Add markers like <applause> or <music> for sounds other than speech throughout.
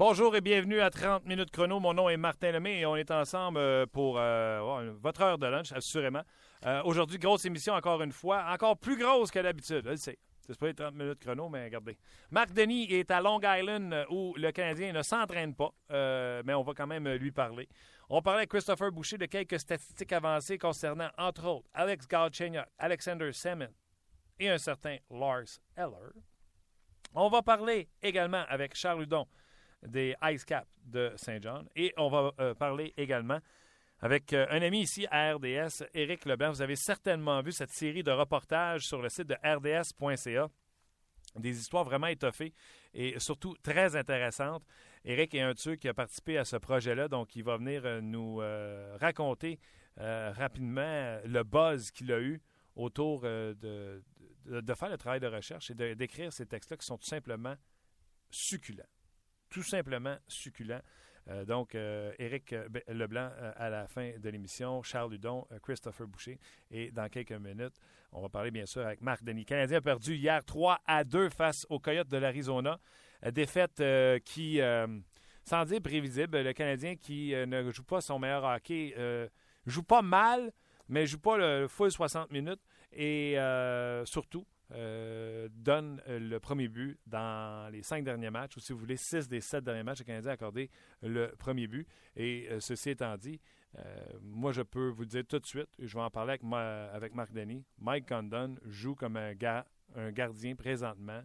Bonjour et bienvenue à 30 minutes chrono. Mon nom est Martin Lemay et on est ensemble euh, pour euh, votre heure de lunch, assurément. Euh, aujourd'hui, grosse émission encore une fois, encore plus grosse que d'habitude. Je sais. C'est pas les 30 minutes chrono, mais regardez. Marc Denis est à Long Island où le Canadien ne s'entraîne pas, mais on va quand même lui parler. On parlait avec Christopher Boucher de quelques statistiques avancées concernant, entre autres, Alex Galchenyuk, Alexander Semin et un certain Lars Eller. On va parler également avec Charles Hudon des Ice Caps de Saint-Jean. Et on va euh, parler également avec euh, un ami ici à RDS, Éric Leblanc. Vous avez certainement vu cette série de reportages sur le site de rds.ca. Des histoires vraiment étoffées et surtout très intéressantes. Éric est un de qui a participé à ce projet-là, donc il va venir euh, nous raconter rapidement le buzz qu'il a eu autour de, faire le travail de recherche et d'écrire ces textes-là qui sont tout simplement succulents tout simplement succulent. Euh, donc, euh, Éric euh, ben, Leblanc à la fin de l'émission, Charles Ludon, Christopher Boucher. Et dans quelques minutes, on va parler bien sûr avec Marc Denis. Canadien a perdu hier 3 à 2 face aux Coyotes de l'Arizona. Défaite qui, sans dire prévisible, le Canadien qui ne joue pas son meilleur hockey, joue pas mal, mais joue pas le full 60 minutes. Et surtout, euh, donne euh, le premier but dans les cinq derniers matchs, ou si vous voulez, six des sept derniers matchs, le Canadien a accordé le premier but. Et euh, ceci étant dit, moi, je peux vous dire tout de suite, je vais en parler avec, avec Marc Denis, Mike Condon joue comme un, gars, un gardien présentement,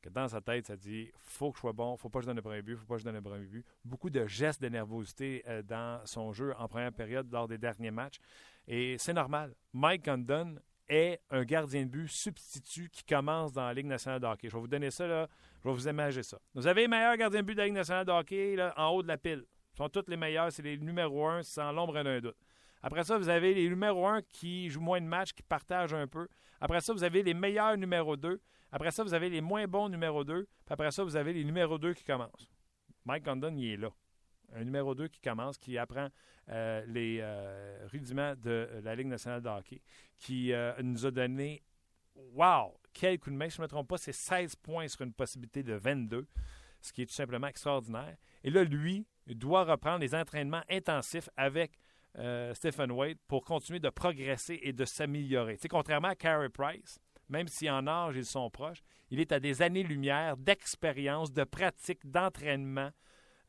que dans sa tête, ça dit faut que je sois bon, faut pas que je donne le premier but, faut pas que je donne le premier but. Beaucoup de gestes de nervosité dans son jeu en première période lors des derniers matchs. Et c'est normal. Mike Condon est un gardien de but substitut qui commence dans la Ligue nationale de hockey. Je vais vous donner ça, là. je vais vous imaginer ça. Vous avez les meilleurs gardiens de but de la Ligue nationale de hockey en haut de la pile. Ils sont tous les meilleurs, c'est les numéros un, sans l'ombre d'un doute. Après ça, vous avez les numéros un qui jouent moins de matchs, qui partagent un peu. Après ça, vous avez les meilleurs numéros 2. Après ça, vous avez les moins bons numéros 2. Puis après ça, vous avez les numéros 2 qui commencent. Mike Condon, il est là un numéro 2 qui commence, qui apprend euh, les euh, rudiments de la Ligue nationale de hockey, qui euh, nous a donné, wow, quel coup de main, si je ne me trompe pas, c'est 16 points sur une possibilité de 22, ce qui est tout simplement extraordinaire. Et là, lui, doit reprendre les entraînements intensifs avec Stephen Wade pour continuer de progresser et de s'améliorer. contrairement à Carey Price, même si en âge ils sont proches, il est à des années-lumière d'expérience, de pratique, d'entraînement,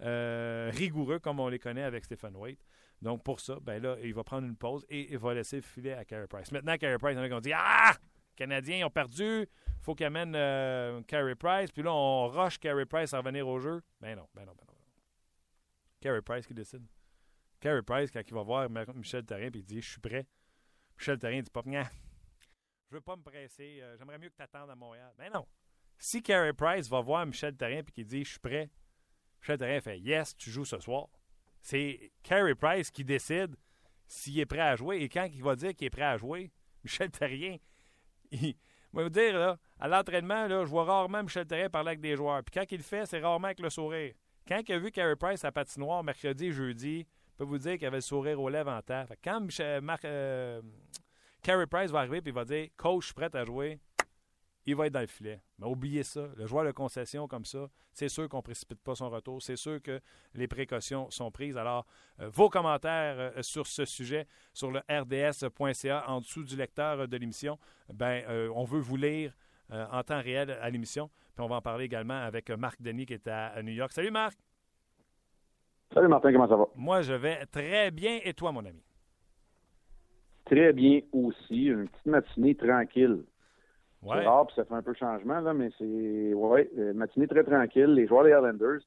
euh, rigoureux comme on les connaît avec Stephen Waite. Donc, pour ça, ben là, il va prendre une pause et il va laisser le filet à Carey Price. Maintenant, Carey Price, en a dit Ah Canadiens ont perdu, faut qu'ils amènent euh, Carey Price. Puis là, on rush Carey Price à revenir au jeu. Ben non, ben non, ben non. Carey Price qui décide. Carey Price, quand il va voir Michel Therrien, puis il dit Je suis prêt. Michel Therrien dit pas Je veux pas me presser, euh, j'aimerais mieux que tu attendes à Montréal. Ben non. Si Carey Price va voir Michel Therrien et qu'il dit Je suis prêt, Michel Therrien fait Yes, tu joues ce soir. C'est Carey Price qui décide s'il est prêt à jouer. Et quand il va dire qu'il est prêt à jouer, <laughs> Michel Therrien, il va vous dire, là, à l'entraînement, là, je vois rarement Michel Therrien parler avec des joueurs. Puis quand il le fait, c'est rarement avec le sourire. Quand il a vu Carey Price à patinoire mercredi et jeudi, je peux vous dire qu'il avait le sourire aux lèvres en temps. quand Michel, euh, Carey Price va arriver et il va dire Coach, je suis prêt à jouer, il va être dans le filet. Mais oubliez ça. Le joueur de concession comme ça, c'est sûr qu'on ne précipite pas son retour. C'est sûr que les précautions sont prises. Alors, euh, vos commentaires euh, sur ce sujet sur le rds.ca en dessous du lecteur de l'émission, ben, euh, on veut vous lire en temps réel à l'émission. Puis on va en parler également avec Marc Denis qui est à New York. Salut Marc. Salut Martin, comment ça va? Moi, je vais très bien. Et toi, mon ami? Très bien aussi. Une petite matinée tranquille. Ouais. Rare, puis ça fait un peu changement, là, mais c'est ouais, une matinée très tranquille. Les joueurs des Islanders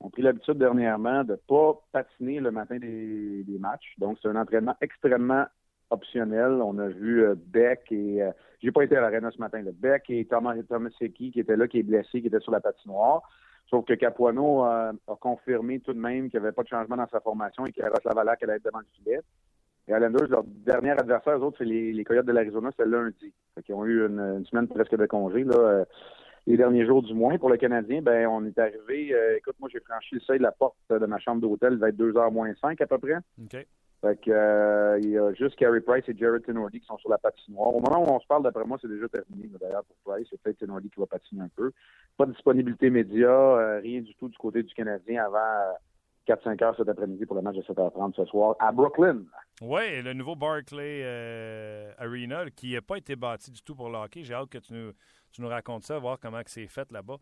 ont pris l'habitude dernièrement de ne pas patiner le matin des, matchs. Donc, c'est un entraînement extrêmement optionnel. On a vu euh, Beck et euh, j'ai pas été à l'arena ce matin. Le Beck et Thomas Thomas qui étaient là, qui est blessé, qui était sur la patinoire. Sauf que Capuano euh, a confirmé tout de même qu'il n'y avait pas de changement dans sa formation et que Lavalac allait être devant le filet. Les Islanders, leur dernier adversaire, eux autres, c'est les, Coyotes de l'Arizona, c'est lundi. Ils ont eu une, semaine presque de congé, là, euh, les derniers jours du moins. Pour le Canadien, ben, on est arrivé, euh, écoute, moi, j'ai franchi le seuil de la porte de ma chambre d'hôtel, il va être 2h moins 5 à peu près. Fait que, euh, il y a juste Carey Price et Jared Tenordi qui sont sur la patinoire. Au moment où on se parle, d'après moi, c'est déjà terminé. D'ailleurs, pour Price, c'est peut-être Tenordi qui va patiner un peu. Pas de disponibilité média, euh, rien du tout du côté du Canadien avant 4-5 heures cet après-midi pour le match de 7h30 ce soir à Brooklyn. Oui, le nouveau Barclay Arena qui n'a pas été bâti du tout pour le hockey. J'ai hâte que tu nous, tu nous racontes ça, voir comment c'est fait là-bas.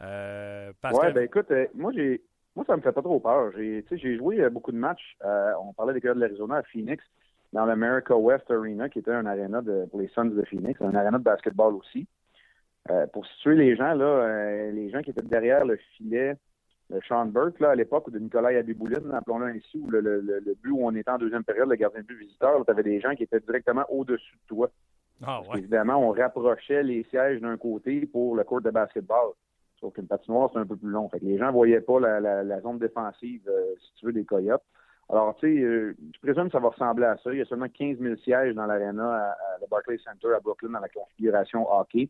Euh, Oui, ben écoute, moi j'ai moi, ça me fait pas trop peur. J'ai, j'ai joué euh, beaucoup de matchs. Euh, on parlait des Coyotes de l'Arizona à Phoenix, dans l'America West Arena, qui était un aréna de, pour les Suns de Phoenix, un aréna de basketball aussi. Euh, pour situer les gens, là, les gens qui étaient derrière le filet Sean Burke, là, à l'époque, de Nicolas Abibouline, appelons-le ainsi, où le, le, le, but où on était en deuxième période, le gardien de but visiteur, tu avais des gens qui étaient directement au-dessus de toi. Ah, ouais. Évidemment, on rapprochait les sièges d'un côté pour le court de basketball. Sauf qu'une patinoire, c'est un peu plus long. Fait que les gens ne voyaient pas la, zone défensive, euh, si tu veux, des Coyotes. Alors, tu sais, euh, je présume que ça va ressembler à ça. Il y a seulement 15 000 sièges dans l'aréna à, le Barclays Center à Brooklyn dans la configuration hockey.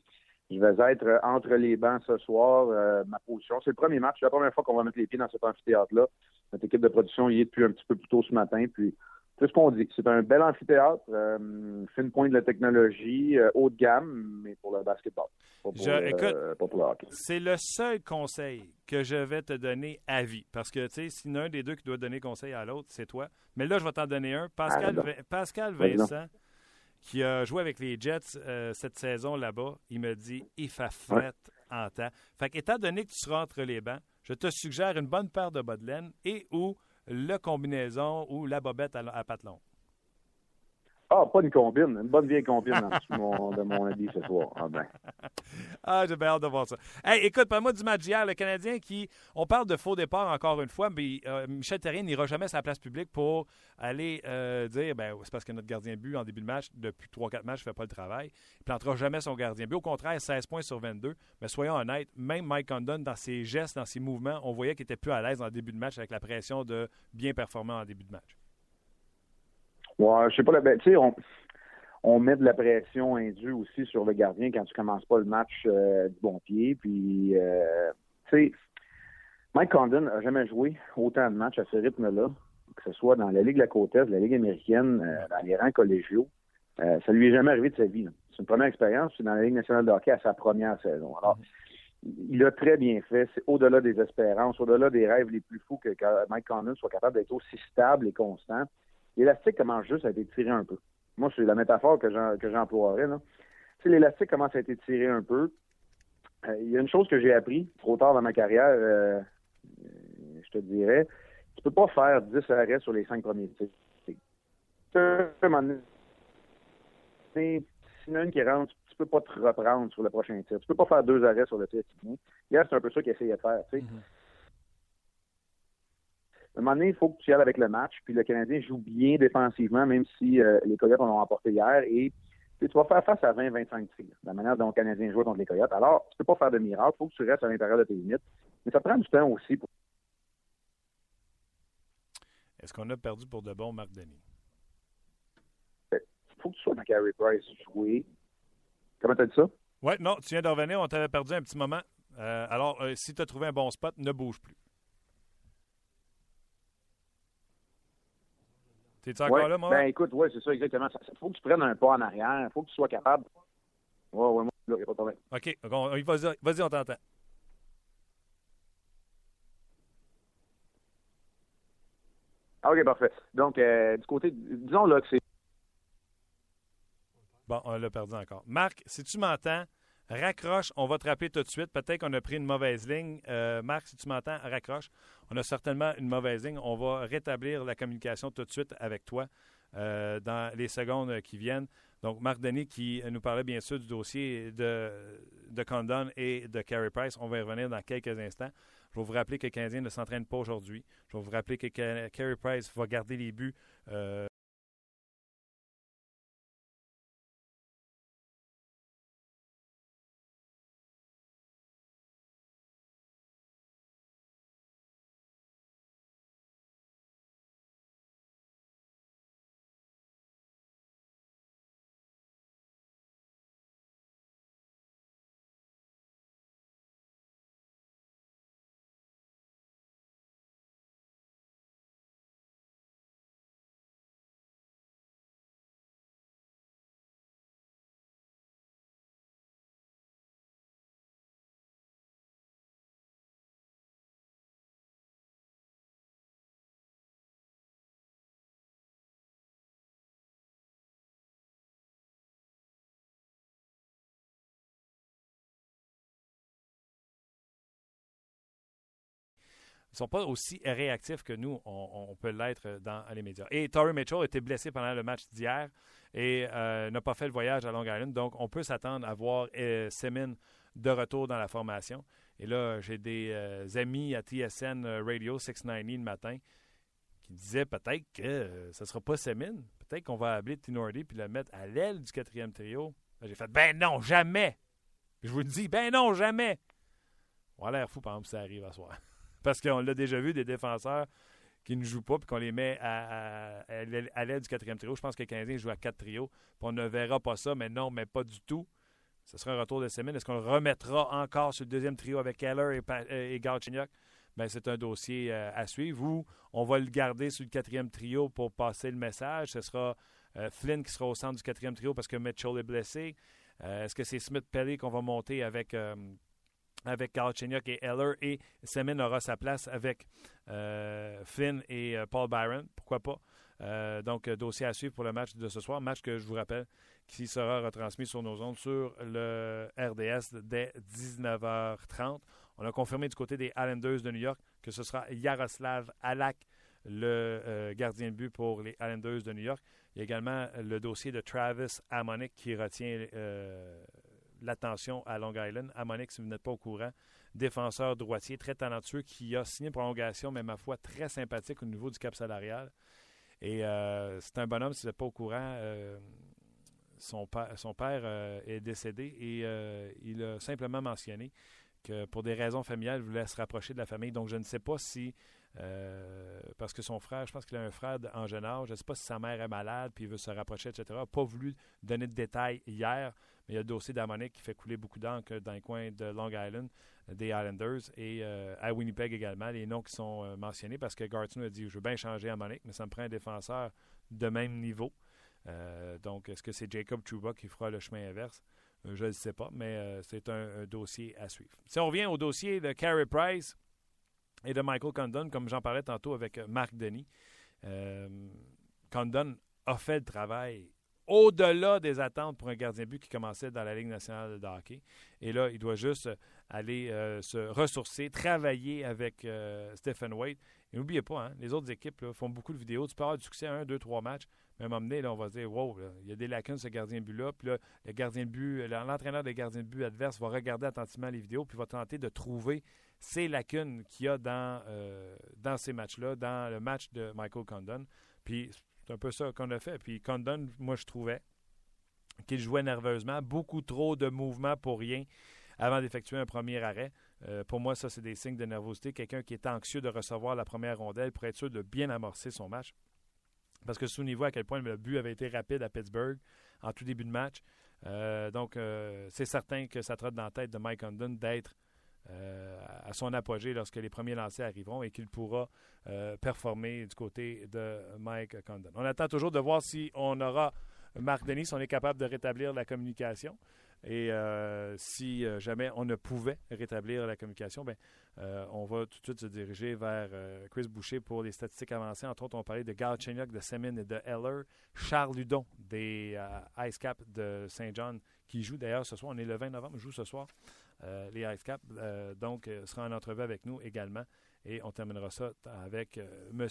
Je vais être euh, entre les bancs ce soir. ma position, c'est le premier match. C'est la première fois qu'on va mettre les pieds dans cet amphithéâtre-là. Notre équipe de production y est depuis un petit peu plus tôt ce matin. Puis c'est ce qu'on dit. C'est un bel amphithéâtre, euh, fine pointe de la technologie, euh, haut de gamme, mais pour le basketball. Pas pour, euh, C'est le seul conseil que je vais te donner à vie. Parce que, tu sais, s'il y en a un des deux qui doit donner conseil à l'autre, c'est toi. Mais là, je vais t'en donner un. Pascal, ah, Pascal Vincent, qui a joué avec les Jets cette saison là-bas, il me dit il fait fret en temps. Fait qu'étant donné que tu seras entre les bancs, je te suggère une bonne paire de bas de laine et ou le combinaison ou la bobette à, à Ah, pas une combine, une bonne vieille combine en de mon avis ce soir. Ah, ben. ah j'ai bien hâte de voir ça. Hey, écoute, parle-moi du match d'hier, le Canadien qui. On parle de faux départ encore une fois, mais euh, Michel Terrien n'ira jamais à la place publique pour aller euh, dire ben, c'est parce que notre gardien but en début de match, depuis 3-4 matchs, ne fait pas le travail. Il plantera jamais son gardien but. Au contraire, 16 points sur 22. Mais soyons honnêtes, même Mike Condon, dans ses gestes, dans ses mouvements, on voyait qu'il était plus à l'aise en début de match avec la pression de bien performer en début de match. Ouais, je sais pas, la ben, tu sais, on, on met de la pression indue aussi sur le gardien quand tu commences pas le match euh, du bon pied. Puis, euh, tu sais, Mike Condon n'a jamais joué autant de matchs à ce rythme-là que ce soit dans la Ligue de la Côte Est, la Ligue américaine, euh, dans les rangs collégiaux. Ça lui est jamais arrivé de sa vie. C'est une première expérience, c'est dans la Ligue nationale de hockey à sa première saison. Alors, il a très bien fait. C'est au-delà des espérances, au-delà des rêves les plus fous que, Mike Condon soit capable d'être aussi stable et constant. L'élastique commence juste à être tiré un peu. Moi, c'est la métaphore que j'emploierais. l'élastique commence à être tiré un peu. Euh, il y a une chose que j'ai appris trop tard dans ma carrière, je te dirais, tu peux pas faire 10 arrêts sur les 5 premiers tirs. A une qui rentre, tu peux pas te reprendre sur le prochain tir. Tu peux pas faire deux arrêts sur le tir Hier, c'est un peu ça qu'il essayait de faire. Sais. À un moment donné, il faut que tu y ailles avec le match. Puis le Canadien joue bien défensivement, même si euh, les Coyotes en ont emporté hier. Et tu vas faire face à 20-25 tirs, la manière dont le Canadien joue contre les Coyotes. Alors, tu peux pas faire de miracle. Il faut que tu restes à l'intérieur de tes limites. Mais ça prend du temps aussi pour est-ce qu'on a perdu pour de bon Marc Denis? Il faut que tu sois dans Carey Price jouer. Comment t'as dit ça? Oui, non, tu viens de revenir, on t'avait perdu un petit moment. Euh, alors, euh, si tu as trouvé un bon spot, ne bouge plus. T'es-tu encore là, moi? Ben écoute, oui, c'est ça, exactement. Il faut que tu prennes un pas en arrière. Il faut que tu sois capable. Oui, oui, moi, il n'y a pas de problème. OK, vas-y, vas on t'entend. OK, parfait. Donc, euh, du côté, disons là que c'est. Bon, on l'a perdu encore. Marc, si tu m'entends, raccroche. On va te rappeler tout de suite. Peut-être qu'on a pris une mauvaise ligne. Euh, Marc, si tu m'entends, raccroche. On a certainement une mauvaise ligne. On va rétablir la communication tout de suite avec toi euh, dans les secondes qui viennent. Donc, Marc Denis qui nous parlait bien sûr du dossier de, de Condon et de Carey Price. On va y revenir dans quelques instants. Je vais vous rappeler que le Canadien ne s'entraîne pas aujourd'hui. Je vais vous rappeler que Carey Price va garder les buts euh, Ils sont pas aussi réactifs que nous, on, peut l'être dans les médias. Et Torrey Mitchell a été blessé pendant le match d'hier et euh, n'a pas fait le voyage à Long Island. Donc, on peut s'attendre à voir euh, Semin de retour dans la formation. Et là, j'ai des euh, amis à TSN Radio 690 le matin qui disaient peut-être que ce ne sera pas Semin. Peut-être qu'on va appeler Tinordi puis le mettre à l'aile du quatrième trio. J'ai fait ben non, jamais. Je vous le dis, ben non, jamais. On a l'air fou, par exemple, si ça arrive à soir. Parce qu'on l'a déjà vu, des défenseurs qui ne jouent pas, puis qu'on les met à, l'aide du quatrième trio. Je pense que le Canadien joue à quatre trios, puis on ne verra pas ça, mais non, mais pas du tout. Ce sera un retour de semaine. Est-ce qu'on le remettra encore sur le deuxième trio avec Keller et, et Bien, c'est un dossier euh, à suivre. Ou on va le garder sur le quatrième trio pour passer le message. Ce sera euh, Flynn qui sera au centre du quatrième trio parce que Mitchell est blessé. Euh, est-ce que c'est Smith Pelly qu'on va monter avec avec Carl Chenyok et Eller et Semin aura sa place avec euh, Flynn et euh, Paul Byron. Pourquoi pas? Euh, donc, dossier à suivre pour le match de ce soir. Match que je vous rappelle qui sera retransmis sur nos ondes sur le RDS dès 19h30. On a confirmé du côté des Islanders de New York que ce sera Yaroslav Alak, le gardien de but pour les Islanders de New York. Il y a également le dossier de Travis Amonic qui retient l'attention à Long Island. Amonix, si vous n'êtes pas au courant, défenseur droitier très talentueux qui a signé une prolongation, mais ma foi, très sympathique au niveau du cap salarial. Et euh, c'est un bonhomme, si vous n'êtes pas au courant, euh, son, père euh, est décédé et il a simplement mentionné que pour des raisons familiales, il voulait se rapprocher de la famille. Donc, je ne sais pas si, parce que son frère, je pense qu'il a un frère en jeune âge, je ne sais pas si sa mère est malade puis il veut se rapprocher, etc. pas voulu donner de détails hier. Mais il y a le dossier d'Amonique qui fait couler beaucoup d'encre dans les coins de Long Island, euh, des Islanders, et euh, à Winnipeg également, les noms qui sont euh, mentionnés, parce que Garton a dit Je veux bien changer Amonique, mais ça me prend un défenseur de même niveau. donc, est-ce que c'est Jacob Trouba qui fera le chemin inverse? Je ne sais pas, mais c'est un, dossier à suivre. Si on revient au dossier de Carey Price et de Michael Condon, comme j'en parlais tantôt avec Marc Denis, Condon a fait le travail au-delà des attentes pour un gardien de but qui commençait dans la Ligue nationale de hockey. Et là, il doit juste aller euh, se ressourcer, travailler avec euh, Stephen Wade. Et n'oubliez pas, hein, les autres équipes font beaucoup de vidéos. Tu peux avoir du succès à un, deux, trois matchs. Mais à un moment donné, là, on va se dire, wow, il y a des lacunes, ce gardien de but-là. Puis là, le gardien de but, l'entraîneur des gardiens de but adverse va regarder attentivement les vidéos, puis va tenter de trouver ces lacunes qu'il y a dans, euh, dans ces matchs-là, dans le match de Michael Condon. Puis c'est un peu ça qu'on a fait. Puis Condon, moi, je trouvais qu'il jouait nerveusement, beaucoup trop de mouvements pour rien avant d'effectuer un premier arrêt. Euh, pour moi, ça, c'est des signes de nervosité. Quelqu'un qui est anxieux de recevoir la première rondelle pour être sûr de bien amorcer son match. Parce que souvenez-vous à quel point le but avait été rapide à Pittsburgh en tout début de match. Euh, donc, euh, c'est certain que ça trotte dans la tête de Mike Condon d'être à son apogée lorsque les premiers lancers arriveront et qu'il pourra euh, performer du côté de Mike Condon. On attend toujours de voir si on aura Marc Denis, on est capable de rétablir la communication. Et euh, si jamais on ne pouvait rétablir la communication, ben, on va tout de suite se diriger vers Chris Boucher pour les statistiques avancées. Entre autres, on parlait de Galchenyuk, de Semin et de Heller. Charles Ludon des Ice Cap de Saint John qui joue d'ailleurs ce soir. On est le 20 novembre, joue ce soir. Euh, les Ice Cap. Euh, donc, euh, sera en entrevue avec nous également. Et on terminera ça avec M.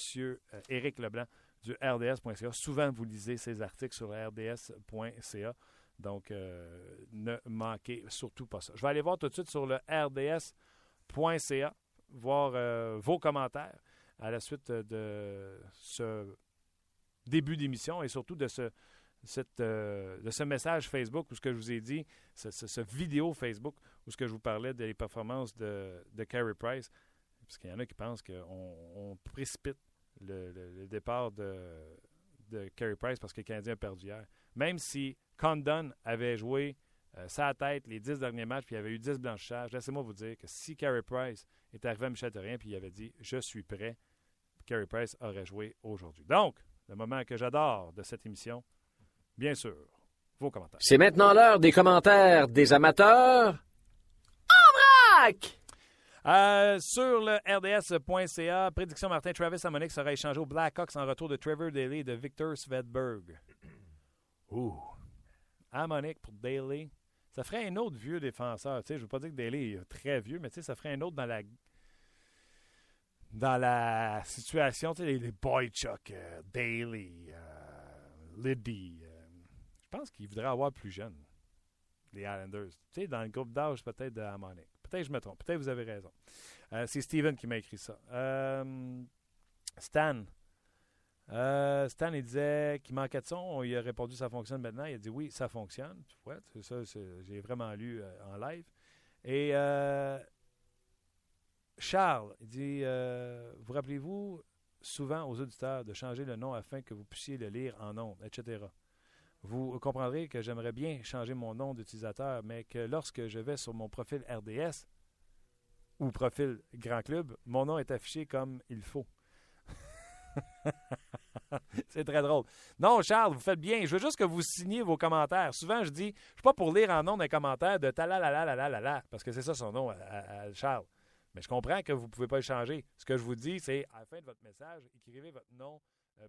Éric Leblanc du RDS.ca. Souvent, vous lisez ces articles sur RDS.ca. Donc, ne manquez surtout pas ça. Je vais aller voir tout de suite sur le RDS.ca, voir vos commentaires à la suite de ce début d'émission et surtout de ce, de ce message Facebook où ce que je vous ai dit, ce vidéo Facebook où ce que je vous parlais des performances de, de Carey Price, parce qu'il y en a qui pensent qu'on précipite le, départ de, de Carey Price parce que le Canadien a perdu hier. Même si Condon avait joué euh, sa tête les dix derniers matchs, puis il avait eu dix blanchages, laissez-moi vous dire que si Carey Price était arrivé à Michel Terrien, puis il avait dit « Je suis prêt », Carey Price aurait joué aujourd'hui. Donc, le moment que j'adore de cette émission, bien sûr, vos commentaires. C'est maintenant l'heure des commentaires des amateurs euh, sur le RDS.ca, prédiction Martin Travis Amonix sera échangé au Blackhawks en retour de Trevor Daly et de Victor Svedberg. Ouh. Pour Daly. Ça ferait un autre vieux défenseur. Tu sais, je ne veux pas dire que Daly est très vieux, mais tu sais, ça ferait un autre dans la dans la situation, tu sais, les, les Boychuk, euh, Bailey, euh, Liddy. euh, je pense qu'ils voudraient avoir plus jeunes, les Islanders. Tu sais, dans le groupe d'âge peut-être de Harmonic. Peut-être je me trompe. Peut-être vous avez raison. Euh, c'est Steven qui m'a écrit ça. Euh, Stan. Euh, Stan, il disait qu'il manquait de son. On lui a répondu ça fonctionne maintenant. Il a dit oui, ça fonctionne. Tu c'est ça, j'ai vraiment lu en live. Et Charles, il dit Vous rappelez-vous souvent aux auditeurs de changer le nom afin que vous puissiez le lire en ondes, etc. Vous comprendrez que j'aimerais bien changer mon nom d'utilisateur, mais que lorsque je vais sur mon profil RDS ou profil Grand Club, mon nom est affiché comme il faut. <laughs> C'est très drôle. Non, Charles, vous faites bien. Je veux juste que vous signiez vos commentaires. Souvent, je dis, je suis pas pour lire en nom un commentaire de ta la la la la la la la, parce que c'est ça son nom Charles. Mais je comprends que vous ne pouvez pas le changer. Ce que je vous dis, c'est à la fin de votre message, écrivez votre nom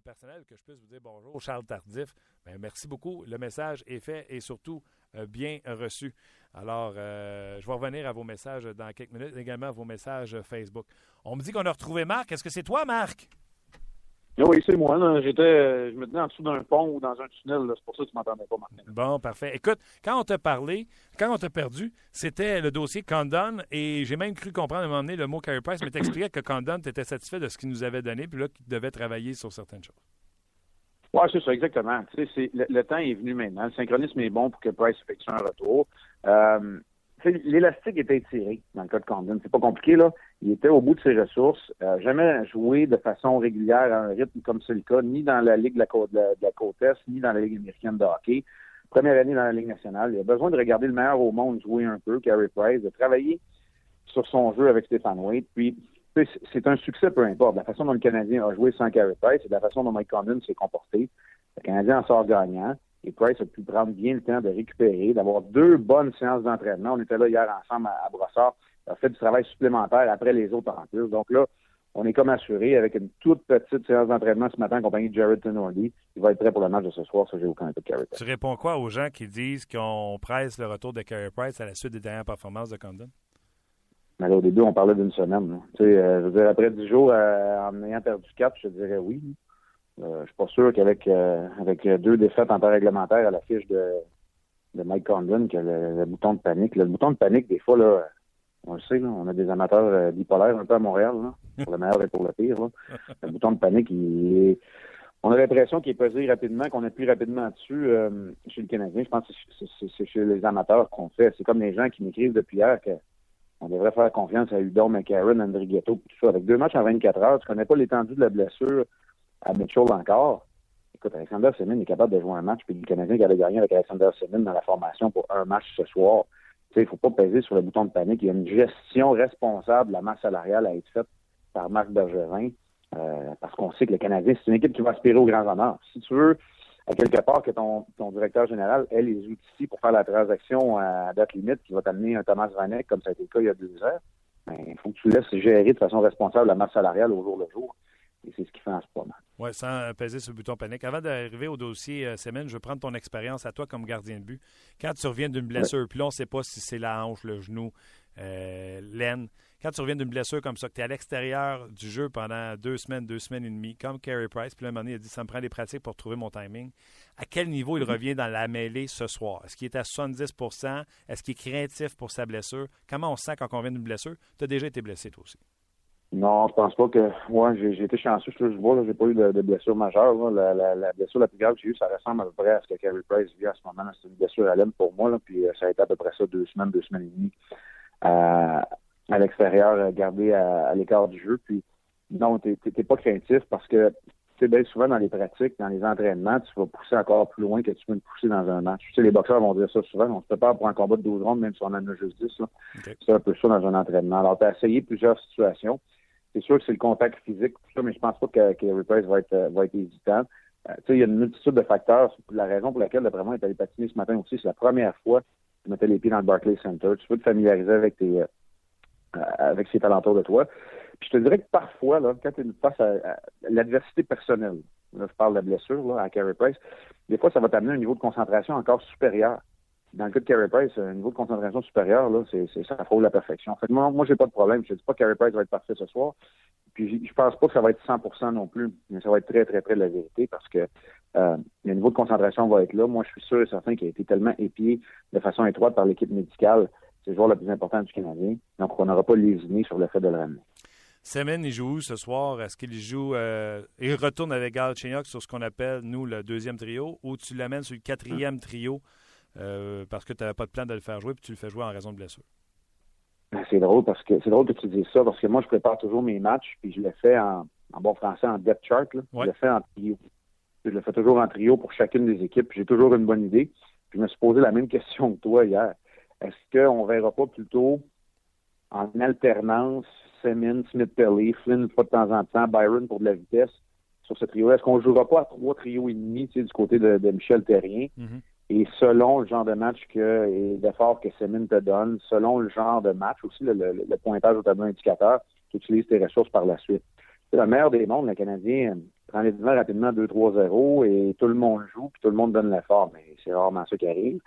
personnel, que je puisse vous dire bonjour, Charles Tardif. Ben, merci beaucoup. Le message est fait et surtout euh, bien reçu. Alors, euh, je vais revenir à vos messages dans quelques minutes, également à vos messages Facebook. On me dit qu'on a retrouvé Marc. Est-ce que c'est toi, Marc? Oui, c'est moi. Là. J'étais, euh, je me tenais en dessous d'un pont ou dans un tunnel. là. C'est pour ça que tu m'entendais pas, Martin. Bon, parfait. Écoute, quand on t'a parlé, quand on t'a perdu, c'était le dossier Condon et j'ai même cru comprendre à un moment donné le mot Carey Price, mais t'expliquais que Condon, tu étais satisfait de ce qu'il nous avait donné, puis là, qu'il devait travailler sur certaines choses. Oui, c'est ça, exactement. Tu sais, c'est, le, le temps est venu maintenant. Le synchronisme est bon pour que Price effectue un retour. Euh, l'élastique était étiré dans le cas de Condon. C'est pas compliqué, là. Il était au bout de ses ressources. Euh, jamais joué de façon régulière à un rythme comme c'est le cas, ni dans la Ligue de la, côte, Est, ni dans la Ligue américaine de hockey. Première année dans la Ligue nationale. Il a besoin de regarder le meilleur au monde jouer un peu, Carey Price, de travailler sur son jeu avec Stéphane Waite. Puis, c'est un succès, peu importe. La façon dont le Canadien a joué sans Carey Price et la façon dont Mike Condon s'est comporté. Le Canadien en sort gagnant. Et Price a pu prendre bien le temps de récupérer, d'avoir deux bonnes séances d'entraînement. On était là hier ensemble à, à Brossard. Il a fait du travail supplémentaire après les autres en plus. Donc là, on est comme assuré avec une toute petite séance d'entraînement ce matin en compagnie de Jared Tenordi. Il va être prêt pour le match de ce soir. Ça, j'ai aucun doute de Carey. Tu réponds quoi aux gens qui disent qu'on presse le retour de Carey Price à la suite des dernières performances de Condon? Mais là, au début, on parlait d'une semaine. Tu sais, euh, je veux dire, après dix jours, euh, en ayant perdu quatre, je te dirais oui. Euh, je suis pas sûr qu'avec euh, avec euh, deux défaites en temps réglementaire à la fiche de, de Mike Condon, que le, le bouton de panique. Le bouton de panique, des fois, là, on le sait, là, on a des amateurs euh, bipolaires un peu à Montréal, là, <laughs> pour le meilleur et pour le pire. là. Le bouton de panique, il est- on a l'impression qu'il est pesé rapidement, qu'on appuie rapidement dessus euh, chez le Canadien. Je pense que c'est- chez les amateurs qu'on fait. C'est comme les gens qui m'écrivent depuis hier que on devrait faire confiance à Udon, McCarron, Andrighetto, tout ça. Avec deux matchs en 24 heures, tu connais pas l'étendue de la blessure à Mitchell encore. Écoute, Alexander Semin est capable de jouer un match, puis le Canadien qui allait gagner avec Alexander Semin dans la formation pour un match ce soir. Il faut pas peser sur le bouton de panique. Il y a une gestion responsable de la masse salariale à être faite par Marc Bergevin, euh, parce qu'on sait que le Canadien, c'est une équipe qui va aspirer au grand honneur. Si tu veux, à quelque part, que ton, ton directeur général ait les outils pour faire la transaction à date limite qui va t'amener un Thomas Vanek, comme ça a été le cas il y a deux heures, ben, il faut que tu laisses gérer de façon responsable la masse salariale au jour le jour. Et c'est ce qui fait en ce moment. Oui, sans peser sur le bouton panique. Avant d'arriver au dossier euh, semaine, je veux prendre ton expérience à toi comme gardien de but. Quand tu reviens d'une blessure, puis là, on ne sait pas si c'est la hanche, le genou, euh, l'aine. Quand tu reviens d'une blessure comme ça, que tu es à l'extérieur du jeu pendant deux semaines, deux semaines et demie, comme Carey Price, puis là, un moment donné, il a dit ça me prend des pratiques pour trouver mon timing. À quel niveau il revient dans la mêlée ce soir? Est-ce qu'il est à 70% Est-ce qu'il est craintif pour sa blessure? Comment on se sent quand on revient d'une blessure? Tu as déjà été blessé, toi aussi. Non, je pense pas que. Moi, j'ai j'ai été chanceux, je je vois, j'ai pas eu de, de blessure majeure. là. La, la, la blessure la plus grave que j'ai eue, ça ressemble à peu près à ce que Carey Price vit en ce moment. là. C'est une blessure à l'aine pour moi, là, puis euh, ça a été à peu près ça, deux semaines, deux semaines et demie à, à l'extérieur, euh, gardé à, à l'écart du jeu. Puis non, t'es pas craintif parce que tu sais, bien souvent dans les pratiques, dans les entraînements, tu vas pousser encore plus loin que tu peux me pousser dans un match. Tu sais, les boxeurs vont dire ça souvent, on se prépare pour un combat de 12 rondes, même si on en a juste 10. là. OK. C'est un peu ça dans un entraînement. Alors, tu as essayé plusieurs situations. C'est sûr que c'est le contact physique, mais je pense pas que, que Price va être, euh, va hésitant. Euh, tu sais, il y a une multitude de facteurs. La raison pour laquelle, il est allé patiner ce matin aussi, c'est la première fois qu'il mettait les pieds dans le Barclays Center. Tu veux te familiariser avec tes, euh, euh, avec talents de toi. Puis je te dirais que parfois, quand tu face à, l'adversité personnelle, là, je parle de la blessure à Carey Price, des fois, ça va t'amener à un niveau de concentration encore supérieur. Dans le cas de Carey Price, un niveau de concentration supérieur, là, c'est, ça frôle la perfection. Fait moi, moi j'ai pas de problème. Je dis pas que Carey Price va être parfait ce soir. Puis je pense pas que ça va être 100% non plus, mais ça va être très, très près de la vérité parce que euh, le niveau de concentration va être là. Moi, je suis sûr et certain qu'il a été tellement épié de façon étroite par l'équipe médicale. C'est le joueur le plus important du Canadien. Donc, on n'aura pas lésiné sur le fait de le ramener. Semen, il joue où ce soir? Est-ce qu'il joue, euh, retourne avec Gal sur ce qu'on appelle, nous, le deuxième trio, ou tu l'amènes sur le quatrième trio? Euh, parce que tu n'avais pas de plan de le faire jouer, puis tu le fais jouer en raison de blessure? Ben, c'est drôle parce que c'est drôle que tu dises ça parce que moi je prépare toujours mes matchs puis je le fais en, bon français en depth chart. Je le fais en trio. Je le fais toujours en trio pour chacune des équipes. J'ai toujours une bonne idée. Puis je me suis posé la même <laughs> question que toi hier. Est-ce qu'on verra pas plutôt en alternance Semin, Smith-Pelly, Flynn pas de temps en temps, Byron pour de la vitesse sur ce trio Est-ce qu'on ne jouera pas à trois trios et demi du côté de, Michel Terrien? Mm-hmm. Et selon le genre de match que, et d'effort que Semin te donne, selon le genre de match aussi, le, pointage au tableau indicateur, tu utilises tes ressources par la suite. C'est la meilleure des mondes, le Canadien prend les devants rapidement 2-3-0 et tout le monde joue, puis tout le monde donne l'effort, mais c'est rarement ça qui arrive.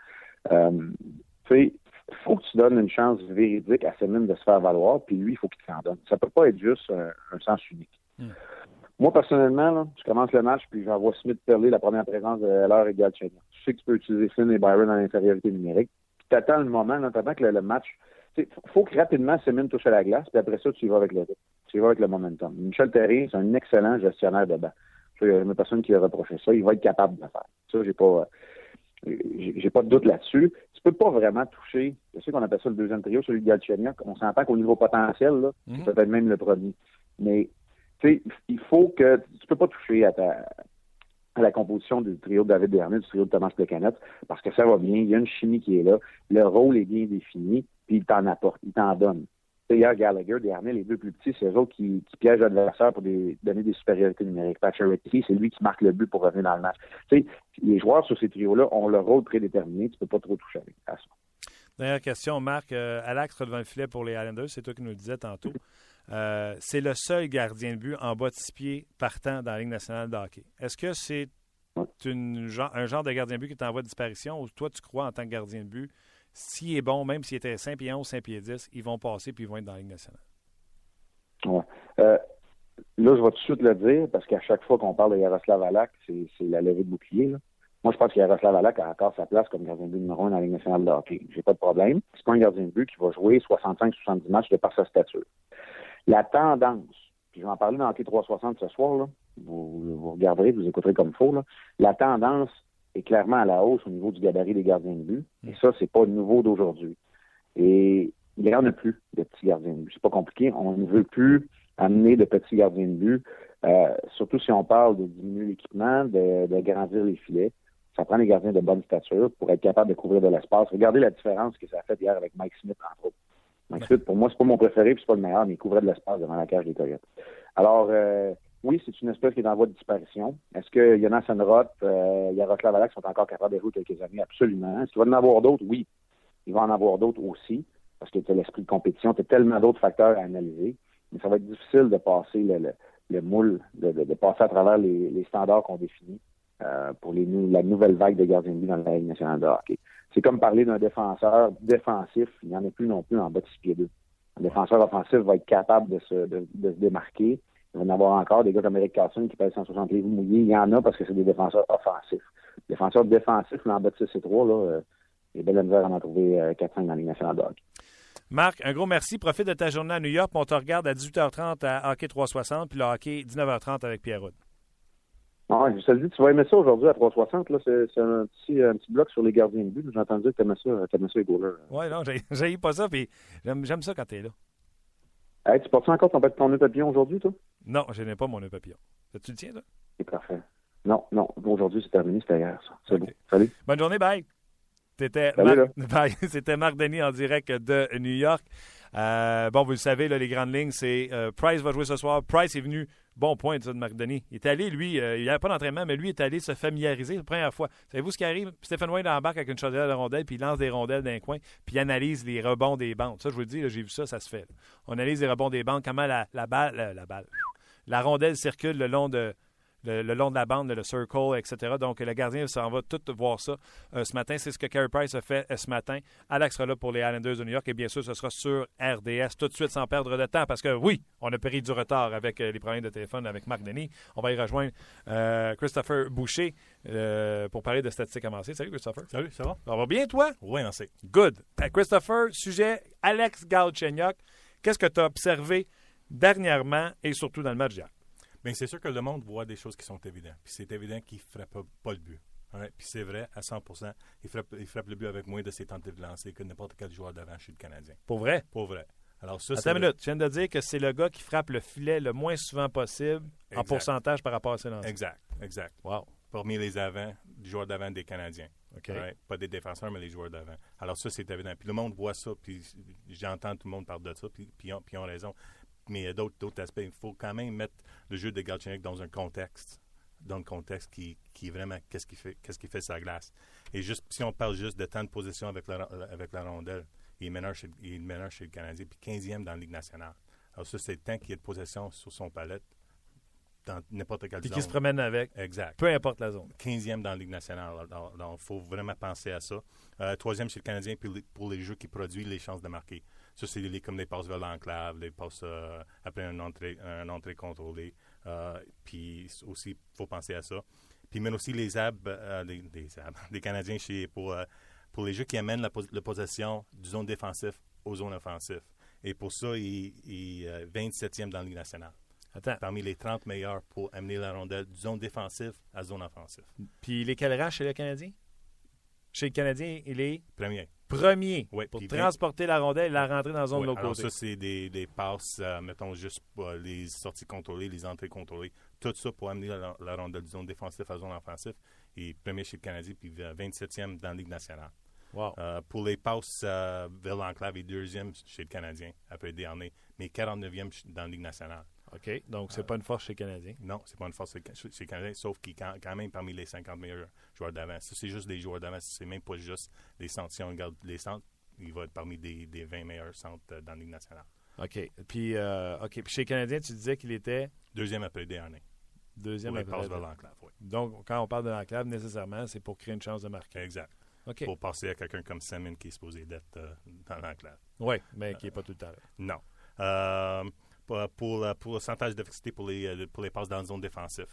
Euh, il faut que tu donnes une chance véridique à Semin de se faire valoir, puis lui, il faut qu'il t'en donne. Ça peut pas être juste un, sens unique. Hmm. Moi, personnellement, là, je commence le match, puis j'envoie Smith perler la première présence de l'heure égale chez nous sais que tu peux utiliser Flynn et Byron en infériorité numérique. Tu attends le moment, tu attends que le, match. Il faut que rapidement Semin touche à la glace, puis après ça, tu y vas avec le Tu y vas avec le momentum. Michel Terry, c'est un excellent gestionnaire de banc. Il y a une personne qui a reproché ça. Il va être capable de le faire. Ça, j'ai pas. J'ai pas de doute là-dessus. Tu peux pas vraiment toucher. Je sais qu'on appelle ça le deuxième trio, celui de Galchenyuk. On s'entend qu'au niveau potentiel, là, c'est peut-être même le premier. Mais tu sais, il faut que tu peux pas toucher à ta, à la composition du trio de David Dernay, du trio de Thomas Plecanet, parce que ça va bien, il y a une chimie qui est là, le rôle est bien défini, puis il t'en apporte, il t'en donne. Hier, Gallagher, Dernay, les deux plus petits, c'est eux autres qui, qui piègent l'adversaire pour donner des supériorités numériques. Pacioretty, c'est lui qui marque le but pour revenir dans le match. sais, les joueurs sur ces trios-là ont leur rôle prédéterminé, tu peux pas trop toucher avec ça. Dernière question, Marc. Euh, Alex devant le filet pour les Islanders, c'est toi qui nous le disais tantôt. <laughs> Euh, c'est le seul gardien de but en bas de six pieds partant dans la Ligue nationale de hockey. Est-ce que c'est un genre de gardien de but qui est en voie de disparition ou toi, tu crois en tant que gardien de but, s'il est bon, même s'il était 5 pieds 11, 5 pieds 10, ils vont passer puis ils vont être dans la Ligue nationale? Ouais. Euh, là, je vais tout de suite le dire parce qu'à chaque fois qu'on parle de Yaroslav Alak, c'est la levée de bouclier. Moi, je pense que Yaroslav Alak a encore sa place comme gardien de but numéro 1 dans la Ligue nationale de hockey. J'ai pas de problème. C'est pas un gardien de but qui va jouer 65-70 matchs de par sa stature. La tendance, puis je vais en parler dans Hockey 360 ce soir, là, vous, regarderez, vous écouterez comme il faut, là. la tendance est clairement à la hausse au niveau du gabarit des gardiens de but. Et ça, c'est pas nouveau d'aujourd'hui. Et il n'y en a plus de petits gardiens de but. C'est pas compliqué. On ne veut plus amener de petits gardiens de but, euh, surtout si on parle de diminuer l'équipement, de, de grandir les filets. Ça prend des gardiens de bonne stature pour être capable de couvrir de l'espace. Regardez la différence que ça a fait hier avec Mike Smith, entre autres. Smith, pour moi, c'est pas mon préféré, puis c'est pas le meilleur, mais il couvrait de l'espace devant la cage des Coyotes. Alors, euh, oui, c'est une espèce qui est en voie de disparition. Est-ce que Jonas Enroth, euh, Yaroslav Alak sont encore capables de jouer quelques années? Absolument. Est-ce qu'il va en avoir d'autres? Oui. Il va en avoir d'autres aussi, parce que l'esprit de compétition, tu as tellement d'autres facteurs à analyser. Mais ça va être difficile de passer le, moule, de, passer à travers les, standards qu'on définit euh, pour les, la nouvelle vague de gardiens de but dans la Ligue nationale de hockey. C'est comme parler d'un défenseur défensif. Il n'y en a plus non plus en bas de 6 pieds 2. Un défenseur offensif va être capable de se, démarquer. Il va y en avoir encore des gars comme Eric Carson qui pèsent 160 livres mouillés. Il y en a parce que c'est des défenseurs offensifs. Défenseurs défensifs, là, en bas de 6 et 3, là, euh, il y a belle misère à en trouver 4-5 euh, dans la Ligue nationale de hockey. Marc, un gros merci. Profite de ta journée à New York. On te regarde à 18h30 à Hockey 360, puis le hockey 19h30 avec Pierre Roud. Ah, je te le dis, tu vas aimer ça aujourd'hui à 360. Là, c'est, un petit, un petit bloc sur les gardiens de but. J'ai entendu que tu aimais ça, les goalers. Oui, non, j'ai, <laughs> pas ça, puis j'aime, j'aime ça quand tu es là. Hey, tu portes encore ton, ton nœud papillon aujourd'hui, toi? Non, je n'ai pas mon nœud papillon. Tu le tiens, là? C'est parfait. Non, non. Aujourd'hui, c'est terminé, c'était hier, ça. C'est bon. Salut. Bonne journée, bye. C'était Marc, <laughs> C'était Marc Denis en direct de New York. Euh, bon, vous le savez, là, les grandes lignes, c'est euh, Price va jouer ce soir. Price est venu Bon point ça, de Marc Denis. Il est allé, lui, euh, il n'y pas d'entraînement, mais lui est allé se familiariser la première fois. Savez-vous ce qui arrive? Stephen Wayne embarque avec une chaudière de rondelles, puis il lance des rondelles d'un coin, puis il analyse les rebonds des bandes. Ça, je vous le dis, j'ai vu ça, ça se fait. On analyse les rebonds des bandes, comment la, balle, la, balle, la rondelle circule le long de, le, le long de la bande, le circle, etc. Donc, le gardien s'en va tout voir ça euh, ce matin. C'est ce que Carey Price a fait euh, ce matin. Alex sera là pour les Islanders de New York et bien sûr, ce sera sur RDS tout de suite sans perdre de temps parce que oui, on a pris du retard avec euh, les problèmes de téléphone avec Marc Denis. On va y rejoindre Christopher Boucher pour parler de statistiques avancées. Salut Christopher. Salut, ça va? Ça va bien toi? Oui, on sait. Good. Christopher, sujet Alex Galchenyuk. Qu'est-ce que tu as observé dernièrement et surtout dans le match d'hier? Bien, c'est sûr que le monde voit des choses qui sont évidentes. Puis c'est évident qu'il ne frappe pas, le but. Puis c'est vrai, à 100 il frappe, il frappe le but avec moins de ses tentatives de lancer que n'importe quel joueur d'avant chez le Canadien. Pour vrai? Pas vrai. Alors ça, Attends une minute. Tu viens de dire que c'est le gars qui frappe le filet le moins souvent possible en pourcentage par rapport à ses lancers. Exact, exact. Wow. Parmi les avants, du joueur d'avant des Canadiens. OK. Ouais, Pas des défenseurs, mais les joueurs d'avant. Alors ça, c'est évident. Puis le monde voit ça, puis j'entends tout le monde parler de ça, puis, puis, ils ont, puis ils ont raison. Mais il y a d'autres, d'autres aspects. Il faut quand même mettre le jeu de Galchenyuk dans un contexte, dans le contexte qui, qui est vraiment qu'est-ce qu'il fait, qu'est-ce qu'il fait la glace. Et juste, si on parle juste de temps de position avec la, avec la rondelle, il est meneur chez, il est meneur chez le Canadien, puis 15e dans la Ligue nationale. Alors ça, c'est le temps qu'il y ait de possession sur son palette dans n'importe quelle Puis zone. qui se promène avec, Exact. peu importe la zone. 15e dans la Ligue nationale. Donc, il faut vraiment penser à ça. Euh, troisième chez le Canadien puis les- pour les jeux qui produisent les chances de marquer. Ça, c'est les, comme les passes vers l'enclave, les passes euh, après un entrée, un entrée contrôlée. Euh, puis aussi, il faut penser à ça. Puis même aussi les abs, euh, les, les abs, <laughs> Canadiens chez, pour, euh, pour les jeux qui amènent la, la possession du zone défensif aux zones offensives. Et pour ça, il il est 27e dans la Ligue nationale. Attends. Parmi les 30 meilleurs pour amener la rondelle du zone défensif à zone offensive. Puis il est quel chez le Canadien? Chez le Canadien, il est Premier. premier Ouais, pour transporter la rondelle et la rentrer dans la zone Ouais, de l'autre côté. ça, c'est des, des passes, euh, mettons, juste pour euh, les sorties contrôlées, les entrées contrôlées. Tout ça pour amener la, la rondelle du zone défensif à zone offensive. Et premier chez le Canadien, puis euh, 27e dans la Ligue nationale. Wow. Euh, pour les passes euh, vers l'enclave, et deuxième chez le Canadien, après Desharnais, mais 49e ch- dans la Ligue nationale. OK. Donc, c'est pas une force chez le Canadien. Non, c'est pas une force chez le Canadien, sauf qu'il est quand, quand même parmi les 50 meilleurs joueurs d'avant. Ça, c'est juste des joueurs d'avant, c'est même pas juste les centres. Si on regarde les centres, il va être parmi des, des 20 meilleurs centres euh, dans la Ligue nationale. OK. Puis, euh, OK. Puis chez le Canadien, tu disais qu'il était Deuxième après Desharnais. deuxième les après vers la- l'enclave, oui. Donc, quand on parle de l'enclave, nécessairement, c'est pour créer une chance de marquer. Exact. OK. Pour passer à quelqu'un comme Salmon qui est supposé d'être euh, dans l'enclave. Oui, mais qui n'est pas tout le temps là. Non. Euh, pour, pour, euh, pour le pourcentage d'efficacité pour les, euh, pour les passes dans la zone défensive,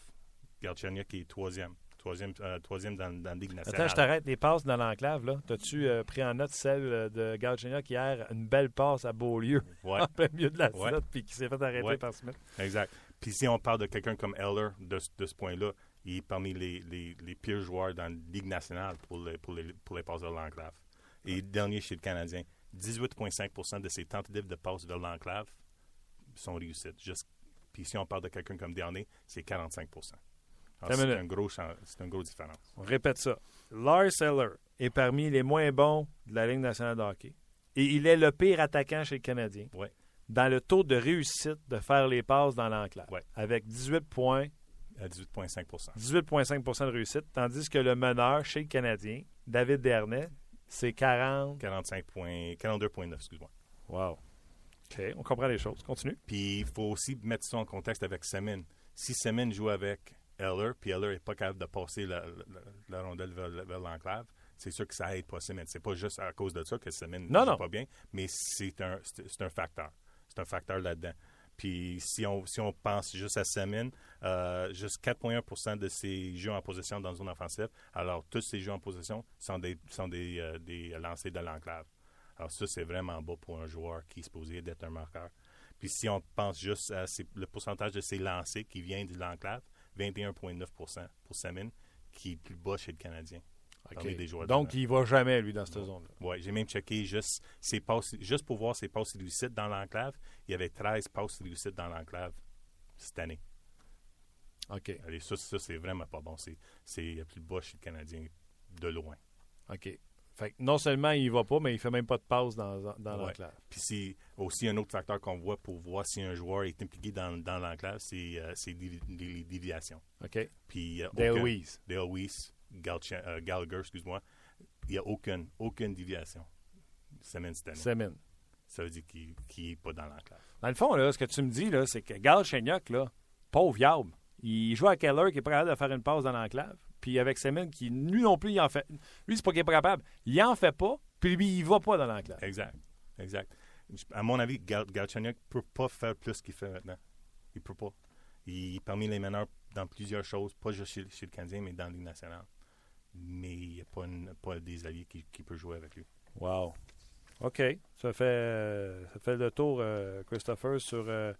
Galchenyuk qui est troisième. Troisième, euh, troisième dans, dans la Ligue nationale. Attends, je t'arrête. Les passes dans l'enclave, là. T'as-tu euh, pris en note celle euh, de Galchenyuk hier? Une belle passe à Beaulieu, <laughs> Ouais, en plein milieu de la Ouais. puis qui s'est fait arrêter Ouais. par Smith. exact. Puis si on parle de quelqu'un comme Eller, de, ce- de ce point-là, il est parmi les, les, les pires joueurs dans la Ligue nationale pour les, pour les, pour les passes vers l'enclave. Et dernier chez le Canadien, 18,5% de ses tentatives de passes vers l'enclave sont réussites. Puis si on parle de quelqu'un comme Dernier, c'est 45 Alors, Attends une C'est minute. un gros différence. On répète ça. Lars Eller est parmi les moins bons de la Ligue nationale de hockey. Et il est le pire attaquant chez le Canadien. Ouais. Dans le taux de réussite de faire les passes dans l'enclave. Ouais. Avec 18 points, À 18,5 18,5 de réussite. Tandis que le meneur chez le Canadien, David Dernay, c'est 40. 45 points, 42,9, excuse-moi. Wow. OK, on comprend les choses. Continue. Puis il faut aussi mettre ça en contexte avec Semin. Si Semin joue avec Eller, puis Eller n'est pas capable de passer la, la- la rondelle vers, vers l'enclave, c'est sûr que ça aide pas Semin. C'est pas juste à cause de ça que Semin ne Non, non. pas bien, mais c'est un, c'est un facteur. C'est un facteur là-dedans. Puis si on, si on pense juste à Semin, euh, juste 4,1% de ses jeux en possession dans une zone offensive, alors tous ses jeux en possession sont des, sont des, euh, des lancers de l'enclave. Alors ça, c'est vraiment bas pour un joueur qui est supposé d'être un marqueur. Puis si on pense juste à ses- le pourcentage de ses lancers qui vient de l'enclave, 21,9% pour Semin, qui est plus bas chez le Canadien. Joueurs Donc, de- il va jamais, lui, dans cette zone-là. Ouais, j'ai même checké juste, ses passes, juste pour voir ses passes réussites dans l'enclave. Il y avait 13 passes réussites dans l'enclave cette année. OK. Et ça, ça c'est vraiment pas bon. C'est, c'est plus bas chez le Canadien de loin. OK. Fait que non seulement il va pas, mais il fait même pas de passe dans, dans Ouais. l'enclave. Puis c'est aussi un autre facteur qu'on voit pour voir si un joueur est impliqué dans, dans l'enclave, c'est, euh, les, déviations. OK. Puis, euh, Dale Weiss. Dale Weiss, euh, Gallagher, excuse-moi. Il n'y a aucune, aucune déviation. Semaine cette année. Semin. Ça veut dire qu'il n'est pas dans l'enclave. Dans le fond, là, ce que tu me dis, là, c'est que Gal Chenyok, là, pauvre Yab, il joue à Keller qui est pas capable de faire une passe dans l'enclave. Puis avec Semin qui, lui non plus, il en fait. Lui, c'est pas qu'il est pas capable. Il en fait pas, puis lui, il va pas dans l'enclave. Exact. Exact. À mon avis, Galchenyuk ne peut pas faire plus qu'il fait maintenant. Il peut pas. Il est parmi les meneurs dans plusieurs choses, pas juste chez, le Canadien, mais dans la Ligue nationale. Mais il n'y a pas, pas, des alliés qui, qui peuvent jouer avec lui. Wow. OK. Ça fait, ça fait le tour, euh, Christopher, sur euh,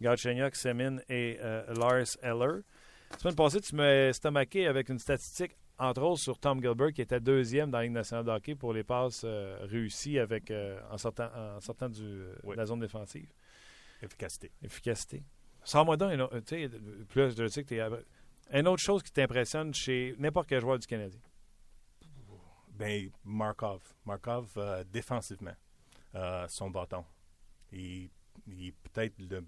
Galchenyuk, Semin et euh, Lars Eller. La semaine passée, tu m'as stomaqué avec une statistique, entre autres, sur Tom Gilbert, qui était deuxième dans la Ligue nationale de hockey pour les passes euh, réussies avec, euh, en sortant, en sortant du, de la zone défensive. Efficacité. Efficacité. Sans-moi donc, tu sais, plus je sais que es, une autre chose qui t'impressionne chez n'importe quel joueur du Canadien. Ben, Markov. Markov, défensivement, son bâton. Il, il est peut-être le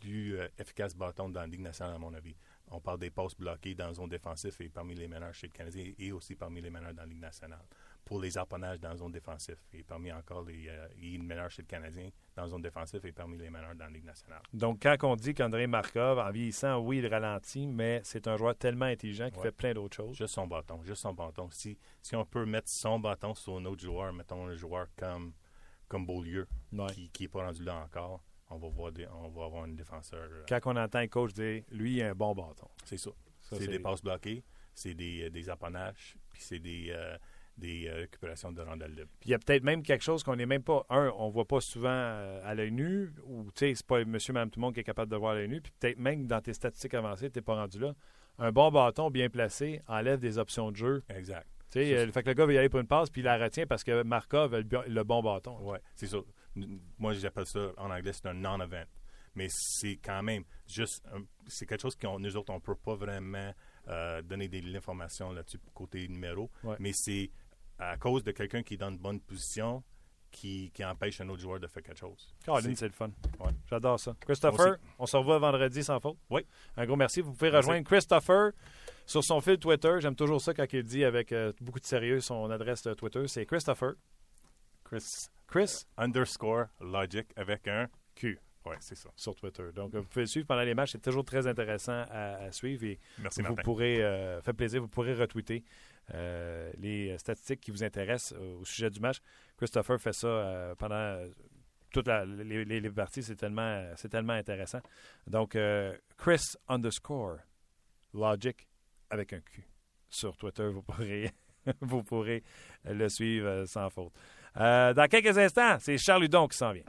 plus euh, efficace bâton dans la Ligue nationale, à mon avis. On parle des postes bloqués dans la zone défensive et parmi les meneurs chez le Canadien et aussi parmi les meneurs dans la Ligue nationale. Pour les apponnages dans la zone défensive et parmi encore les, euh, meneurs chez le Canadien dans la zone défensive et parmi les meneurs dans la Ligue nationale. Donc, quand on dit qu'André Markov, en vieillissant, oui, il ralentit, mais c'est un joueur tellement intelligent qui fait plein d'autres choses. Juste son bâton, juste son bâton. Si, si on peut mettre son bâton sur un autre joueur, mettons un joueur comme, comme Beaulieu, qui n'est pas rendu là encore, on va, voir on va avoir un défenseur. Euh, Quand on entend un coach dire lui, il a un bon bâton. C'est ça. c'est des passes bloquées, c'est des, euh, des appannages, puis c'est des, euh, des récupérations de rondelles libres. Puis il y a peut-être même quelque chose qu'on n'est même pas. Un, on voit pas souvent à l'œil nu, ou tu sais, c'est pas monsieur, madame, tout le monde qui est capable de voir à l'œil nu. Puis peut-être même dans tes statistiques avancées, tu n'es pas rendu là. Un bon bâton bien placé enlève des options de jeu. Exact. Tu sais, le fait que le gars veut y aller pour une passe, puis il la retient parce que Markov a le, le bon bâton. Oui, c'est ça moi j'appelle ça en anglais, c'est un non-event. Mais c'est quand même juste, c'est quelque chose que nous autres, on ne peut pas vraiment euh, donner de l'information là-dessus côté numéro. Mais c'est à cause de quelqu'un qui est dans une bonne position qui, qui, empêche un autre joueur de faire quelque chose. Caroline, c'est le fun. J'adore ça. Christopher, on se revoit vendredi sans faute. Oui. Un gros merci. Vous pouvez rejoindre Christopher sur son fil Twitter. J'aime toujours ça quand il dit avec euh, beaucoup de sérieux son adresse Twitter. C'est Christopher. Chris Chris? Underscore Logic avec un Q. Oui, c'est ça. Sur Twitter. Donc, vous pouvez le suivre pendant les matchs. C'est toujours très intéressant à, suivre. Et Merci, vous pourrez, euh, fait plaisir, vous pourrez retweeter euh, les statistiques qui vous intéressent euh, au sujet du match. Christopher fait ça pendant toutes les, les, parties. C'est tellement, c'est tellement intéressant. Donc, Chris underscore Logic avec un Q. Sur Twitter, vous pourrez, <laughs> vous pourrez le suivre sans faute. Euh, dans quelques instants, c'est Charles Hudon qui s'en vient.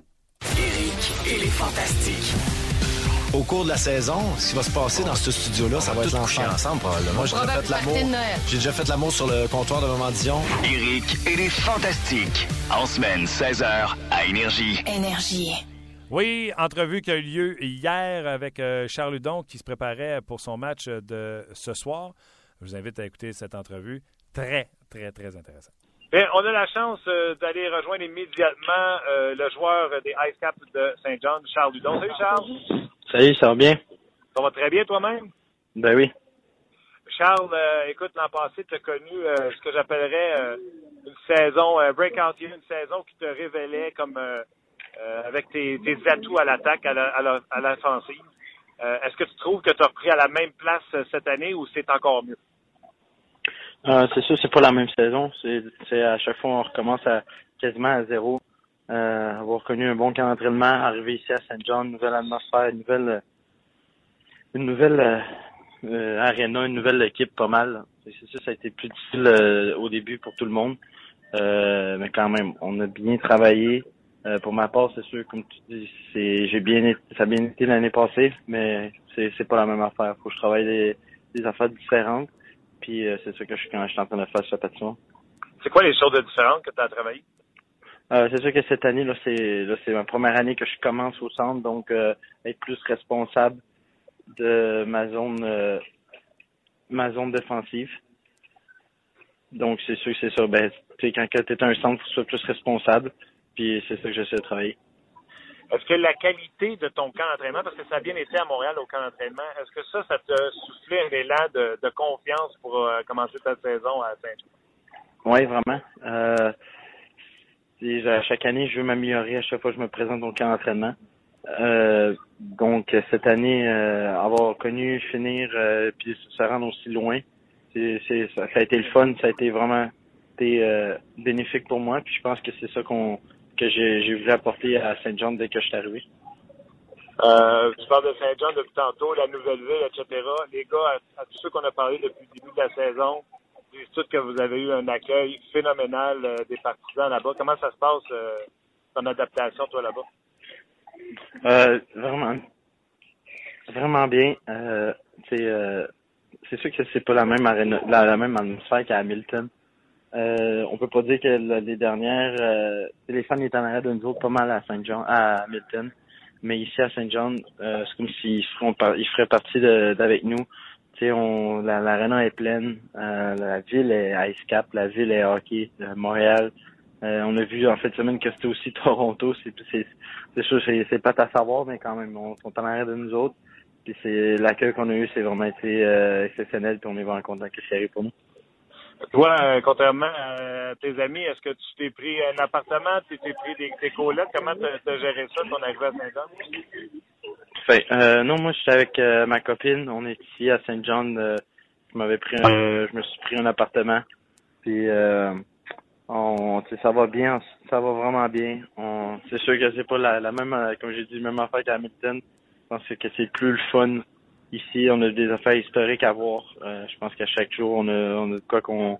Eric et les Fantastiques. Au cours de la saison, ce qui va se passer dans ce studio-là, ça va être l'enfer ensemble probablement. Moi, j'ai déjà fait l'amour. J'ai déjà fait l'amour sur le comptoir de Maman Dion. Eric et les Fantastiques. En semaine, 16h, à Énergie. Énergie. Oui, entrevue qui a eu lieu hier avec euh, Charles Hudon qui se préparait pour son match de ce soir. Je vous invite à écouter cette entrevue. Très, très, très intéressante. Bien, on a la chance euh, d'aller rejoindre immédiatement euh, le joueur des Ice Caps de Saint-Jean, Charles Dudon. Salut Charles. Salut, ça va bien? Ça va très bien toi-même? Ben oui. Charles, euh, écoute, l'an passé, tu as connu ce que j'appellerais une saison, breakout year, une saison qui te révélait comme avec tes, atouts à l'attaque, à l'offensive. Est-ce que tu trouves que tu as repris à la même place cette année ou c'est encore mieux? Euh, c'est sûr, c'est pas la même saison. C'est à chaque fois on recommence à quasiment à zéro. Euh, avoir connu un bon camp d'entraînement, arriver ici à Saint John, nouvelle atmosphère, une nouvelle une nouvelle euh, euh arena, une nouvelle équipe pas mal. C'est sûr, ça a été plus difficile euh, au début pour tout le monde. mais quand même, on a bien travaillé. pour ma part, c'est sûr, comme tu dis, c'est j'ai bien ça a bien été l'année passée, mais c'est c'est pas la même affaire. Faut que je travaille des, des affaires différentes. Puis euh, c'est ça que je, quand je suis en train de faire sur patinoire. C'est quoi les choses de différentes que tu as travaillé? Euh, c'est sûr que cette année, là, c'est là, c'est ma première année que je commence au centre, donc euh, être plus responsable de ma zone euh, ma zone défensive. Donc c'est sûr que c'est ça. Ben, quand tu es un centre, tu sois plus responsable. Puis c'est ça que j'essaie de travailler. Est-ce que la qualité de ton camp d'entraînement, parce que ça a bien été à Montréal au camp d'entraînement, est-ce que ça, ça te soufflé un élan de, de confiance pour euh, commencer ta saison à Saint-Jean? Oui, vraiment. Euh, chaque année, je veux m'améliorer à chaque fois que je me présente au camp d'entraînement. Euh, donc cette année, avoir connu finir puis se rendre aussi loin, c'est, c'est ça, a été le fun, ça a été vraiment été bénéfique pour moi. Puis je pense que c'est ça qu'on que j'ai, voulu apporter à Saint John dès que je suis arrivé. Euh, tu parles de Saint-Jean depuis tantôt, la nouvelle ville, etc. Les gars, à, tous ceux qu'on a parlé depuis le début de la saison, disent tous que vous avez eu un accueil phénoménal euh, des partisans là-bas. Comment ça se passe, euh, ton adaptation, toi, là-bas? Euh, vraiment, vraiment bien. C'est, c'est sûr que c'est pas la même la même atmosphère qu'à Hamilton. Euh, on peut pas dire que les dernières, euh, les fans étaient en arrière de nous autres pas mal à Saint-Jean, à Hamilton. Mais ici à Saint John, euh, c'est comme s'ils ils feraient partie d'avec nous. Tu on, l'arena est pleine, euh, la ville est Ice Cap, la ville est hockey, euh, Montréal. on a vu en fait semaine que c'était aussi <laughs> Toronto. C'est c'est sûr, c'est pas à savoir, mais quand même, on sont en arrière de nous autres. Puis c'est l'accueil qu'on a eu, c'est vraiment été exceptionnel. Puis on est vraiment content que c'est arrivé pour nous. Toi, euh, contrairement à tes amis, est-ce que tu t'es pris un appartement, tu t'es pris des, des colocs? Comment tu as géré ça, ton arrivée à Saint-Jean? Fait, euh, non, moi, j'étais avec euh, ma copine. On est ici à Saint-Jean. Euh, je m'avais pris un, je me suis pris un appartement. Puis, on, ça va bien, ça va vraiment bien. On, c'est sûr que c'est pas la, la même, comme j'ai dit, même affaire qu'à Hamilton. Je pense que c'est plus le fun Ici, on a des affaires historiques à voir. Euh, je pense qu'à chaque jour, on a, on a de quoi qu'on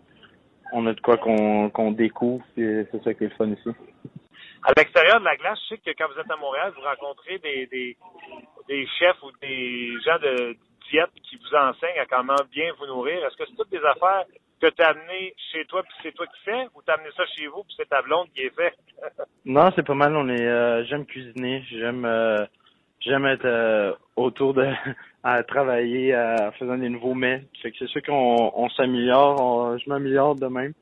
on a de quoi qu'on qu'on découvre. C'est ça qui est le fun ici. À l'extérieur de la glace, je sais que quand vous êtes à Montréal, vous rencontrez des, des, des chefs ou des gens de diète qui vous enseignent à comment bien vous nourrir. Est-ce que c'est toutes des affaires que tu as amenées chez toi puis c'est toi qui fais ou tu as amené ça chez vous puis c'est ta blonde qui est fait? <laughs> non, c'est pas mal. On est euh, j'aime cuisiner, j'aime euh, j'aime être euh, autour de <laughs> à travailler en faisant des nouveaux mets. Fait que c'est sûr qu'on on, s'améliore, je m'améliore de même.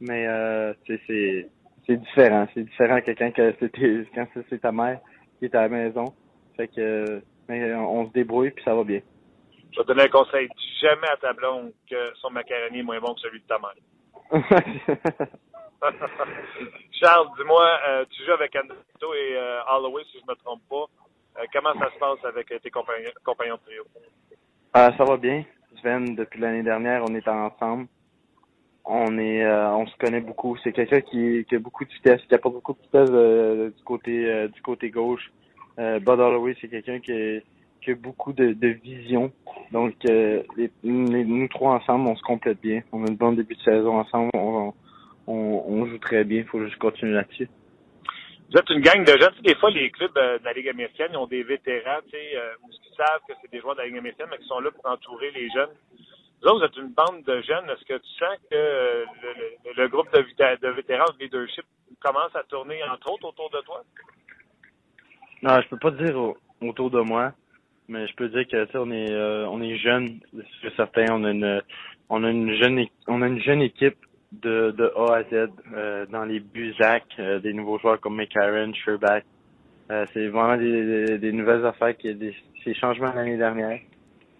Mais euh, c'est c'est différent. C'est différent quelqu'un que c'était quand c'est ta mère qui est à la maison. Fait que mais on, se débrouille puis ça va bien. Je vais te donner un conseil. Jamais à ta blonde que son macaroni est moins bon que celui de ta mère. <laughs> <laughs> Charles, dis-moi, euh, tu joues avec Anito et euh, Holloway, si je me trompe pas. Euh, comment ça se passe avec tes compagnons, compagnons de trio? Euh, ça va bien. Sven, depuis l'année dernière, on est ensemble. On est, euh, on se connaît beaucoup. C'est quelqu'un qui, a beaucoup de vitesse, qui apporte beaucoup de vitesse euh, du côté, du côté gauche. Bud Holloway, c'est quelqu'un qui, a beaucoup de, vision. Donc, les, nous trois ensemble, on se complète bien. On a un bon début de saison ensemble. On, on joue très bien. Il faut juste continuer là-dessus. Vous êtes une gang de jeunes. Tu sais, des fois, les clubs euh, de la Ligue américaine, ils ont des vétérans, tu sais, euh, qui savent que c'est des joueurs de la Ligue américaine, mais qui sont là pour entourer les jeunes. Vous vous êtes une bande de jeunes. Est-ce que tu sens que euh, le, groupe de, de vétérans de leadership commence à tourner, entre autres, autour de toi? Non, je peux pas dire autour de moi, mais je peux dire que, tu sais, on est, euh, on est jeunes, c'est certain. On a une, on a une jeune, on a une jeune équipe de, de A à Z euh, dans les Buzac, euh, des nouveaux joueurs comme McCarron, Sherbach. Euh, c'est vraiment des, des, nouvelles affaires qui des ces changements l'année dernière.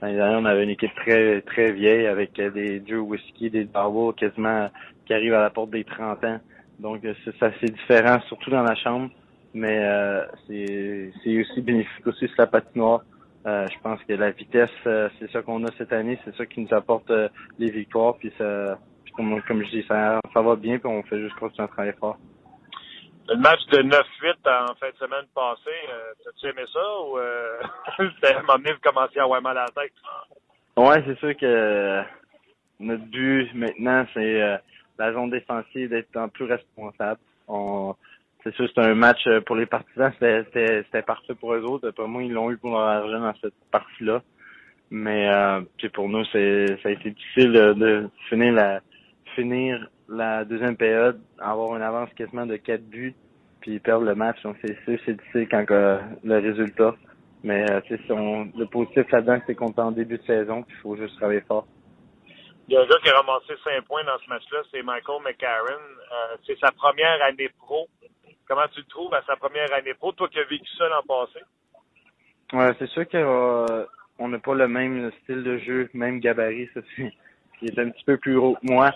L'année dernière, on avait une équipe très très vieille avec des Drew Whiskey, des Darwell quasiment qui arrivent à la porte des 30 ans. Donc c'est ça c'est différent, surtout dans la chambre, mais c'est c'est aussi bénéfique aussi sur la patinoire. je pense que la vitesse, c'est ça qu'on a cette année, c'est ça qui nous apporte les victoires, puis ça comme, comme je dis, ça, ça va bien, puis on fait juste continuer à travailler fort. Le match de 9-8 en fin de semaine passée, euh, as-tu aimé ça ou euh, <laughs> c'était un moment donné, vous commenciez à avoir mal à la tête? Ouais, c'est sûr que euh, notre but maintenant, c'est euh, la zone défensive d'être plus responsable. On, c'est sûr, c'est un match euh, pour les partisans, c'était parfait pour eux autres. Pour moi, ils l'ont eu pour leur argent dans cette partie-là. Mais euh, pour nous, c'est ça a été difficile de finir la finir la deuxième période, avoir une avance quasiment de quatre buts, puis perdre le match. Donc c'est c'est difficile quand le résultat. Mais euh, son, le positif là-dedans, c'est qu'on est en début de saison, puis il faut juste travailler fort. Il y a un gars qui a ramassé cinq points dans ce match-là, c'est Michael McCarron. Euh, c'est sa première année pro. Comment tu le trouves à sa première année pro, toi qui as vécu ça l'an passé? Ouais, c'est sûr qu'on euh, n'a pas le même style de jeu, même gabarit, ça c'est qui est un petit peu plus haut que moi.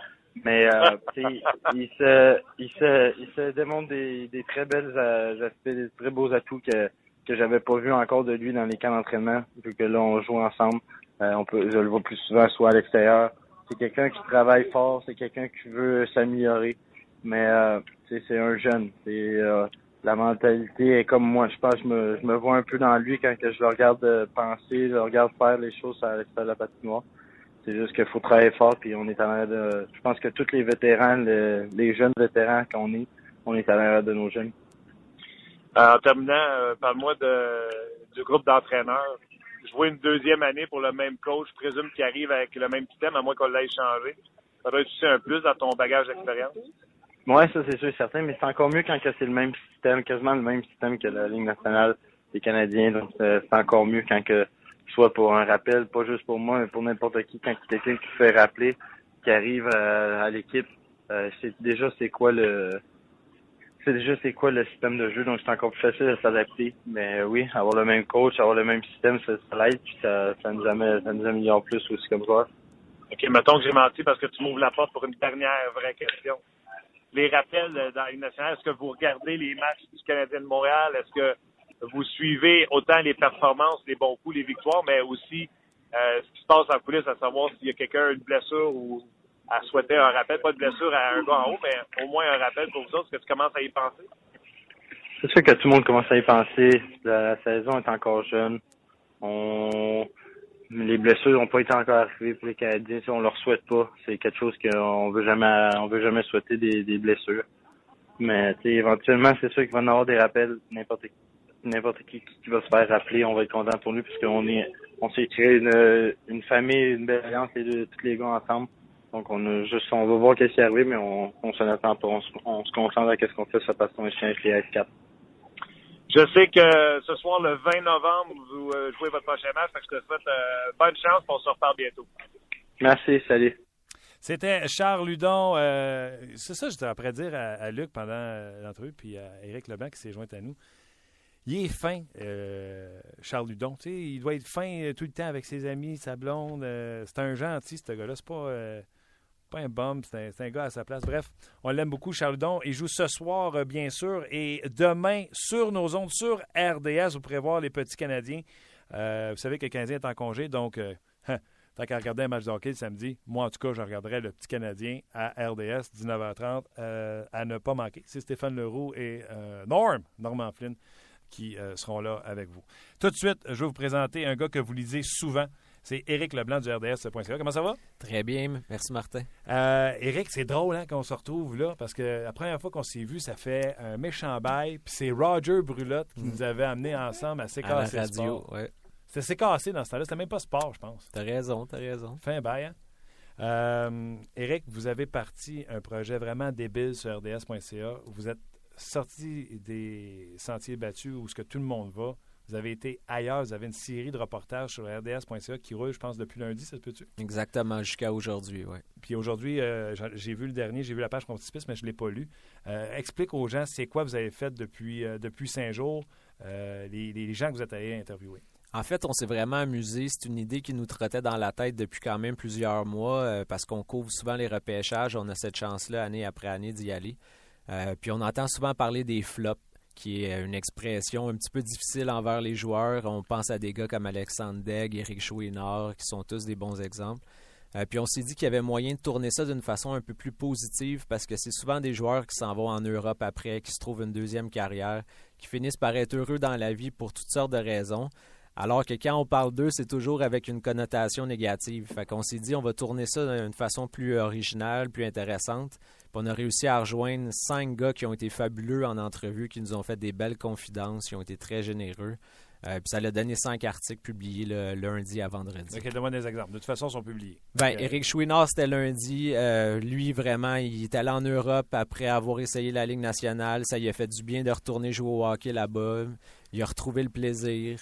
Mais euh, il se, il se, il se démontre des, des très belles euh, aspects, des très beaux atouts que que j'avais pas vu encore de lui dans les camps d'entraînement, vu que là, on joue ensemble. Euh, on peut, je le vois plus souvent, soit à l'extérieur. C'est quelqu'un qui travaille fort, c'est quelqu'un qui veut s'améliorer. Mais euh, c'est un jeune. C'est euh, la mentalité est comme moi. Je pense je me, je me vois un peu dans lui quand je le regarde penser, je le regarde faire les choses à l'extérieur de la patinoire. C'est juste qu'il faut travailler fort, puis on est en train de. Je pense que tous les vétérans, les jeunes vétérans qu'on est, on est à l'arrière de nos jeunes. Euh, en terminant, euh, parle-moi de, du groupe d'entraîneurs. Je vois une deuxième année pour le même coach. Je présume qu'il arrive avec le même système, à moins qu'on l'ait changé. Ça doit être aussi un plus dans ton bagage d'expérience. Oui, ça c'est sûr et certain, mais c'est encore mieux quand c'est le même système, quasiment le même système que la Ligue nationale des Canadiens. Donc c'est encore mieux quand que soit pour un rappel, pas juste pour moi, mais pour n'importe qui, quand quelqu'un qui fait rappeler, qui arrive à, à l'équipe, euh, c'est déjà c'est quoi le c'est déjà c'est quoi le système de jeu, donc c'est encore plus facile de s'adapter. Mais oui, avoir le même coach, avoir le même système, ça, ça l'aide, puis ça, ça, nous amène, ça nous améliore plus aussi comme joueur. OK, mettons que j'ai menti parce que tu m'ouvres la porte pour une dernière vraie question. Les rappels dans la Ligue nationale, est-ce que vous regardez les matchs du Canadien de Montréal? Est-ce que vous suivez autant les performances, les bons coups, les victoires, mais aussi euh, ce qui se passe en coulisses, à savoir s'il y a quelqu'un, une blessure ou à souhaiter un rappel, pas de blessure à un gars en haut, mais au moins un rappel pour vous autres. Est-ce que tu commences à y penser? C'est sûr que tout le monde commence à y penser. La saison est encore jeune. On... Les blessures n'ont pas été encore arrivées pour les Canadiens. On leur souhaite pas, c'est quelque chose qu'on veut jamais, on veut jamais souhaiter des, blessures. Mais éventuellement, c'est sûr qu'il va y avoir des rappels. N'importe n'importe qui qui va se faire rappeler, on va être content pour lui puisqu'on est, on s'est créé une, une famille, une belle alliance les deux, tous les gars ensemble. Donc on a juste, on va voir qu'est-ce qui est arrivé, mais on, on s'en attend pas. On, on, se concentre à qu'est-ce qu'on fait, ça passe ton chien avec les S4. Je sais que ce soir, le 20 novembre, vous euh, jouez votre prochain match. Que je te souhaite euh, bonne chance. On se reparle bientôt. Merci. Salut. C'était Charles Ludon. Euh, c'est ça que j'étais après dire à, à Luc pendant euh, l'entrevue, puis à Éric Leblanc qui s'est joint à nous. Il est fin, euh, Charles Ludon. Il doit être fin euh, tout le temps avec ses amis, sa blonde. Euh, c'est un gentil, ce gars-là. C'est pas, pas un bum, c'est un, gars à sa place. Bref, on l'aime beaucoup, Charles Ludon. Il joue ce soir, bien sûr, et demain, sur nos ondes, sur RDS, vous pourrez voir les petits Canadiens. vous savez que le Canadien est en congé, donc... <laughs> Tant qu'à regarder un match de samedi, moi en tout cas, je regarderai le petit Canadien à RDS, 19h30, à ne pas manquer. C'est Stéphane Leroux et Norm, Norman Flynn, qui euh, seront là avec vous. Tout de suite, je vais vous présenter un gars que vous lisez souvent. C'est Éric Leblanc du RDS.ca. Comment ça va? Très bien. Merci, Martin. Euh, Éric, c'est drôle hein, qu'on se retrouve là parce que la première fois qu'on s'est vu, ça fait un méchant bail. Puis c'est Roger Brulotte qui mm. nous avait amenés ensemble à CKC à la radio, Ouais. C'était CKC dans ce temps-là. C'était même pas sport, je pense. T'as raison, t'as raison. Fin bail, hein? Euh, Éric, vous avez parti un projet vraiment débile sur RDS.ca. Vous êtes sorti des sentiers battus où ce que tout le monde va. Vous avez été ailleurs, vous avez une série de reportages sur rds.ca qui roule, je pense, depuis lundi, ça se peut-tu? Exactement, jusqu'à aujourd'hui, oui. Puis aujourd'hui, euh, j'ai vu le dernier, j'ai vu la page Comptipiste, mais je ne l'ai pas lu. Euh, explique aux gens c'est quoi vous avez fait depuis, euh, depuis cinq jours, les, les, gens que vous êtes allés interviewer? En fait, on s'est vraiment amusé. C'est une idée qui nous trottait dans la tête depuis quand même plusieurs mois parce qu'on couvre souvent les repêchages. On a cette chance-là, année après année, d'y aller. Euh, puis on entend souvent parler des flops, qui est une expression un petit peu difficile envers les joueurs. On pense à des gars comme Alexandre Degg, Eric Chouinard, qui sont tous des bons exemples. Euh, puis on s'est dit qu'il y avait moyen de tourner ça d'une façon un peu plus positive parce que c'est souvent des joueurs qui s'en vont en Europe après, qui se trouvent une deuxième carrière, qui finissent par être heureux dans la vie pour toutes sortes de raisons. Alors que quand on parle d'eux, c'est toujours avec une connotation négative. Fait qu'on s'est dit, on va tourner ça d'une façon plus originale, plus intéressante on a réussi à rejoindre cinq gars qui ont été fabuleux en entrevue, qui nous ont fait des belles confidences, qui ont été très généreux. Euh, puis ça a donné cinq articles publiés le lundi à vendredi. OK, donne-moi des exemples. De toute façon, ils sont publiés. Ben, Eric Chouinard, c'était lundi. Euh, lui, vraiment, il est allé en Europe après avoir essayé la Ligue nationale. Ça lui a fait du bien de retourner jouer au hockey là-bas. Il a retrouvé le plaisir.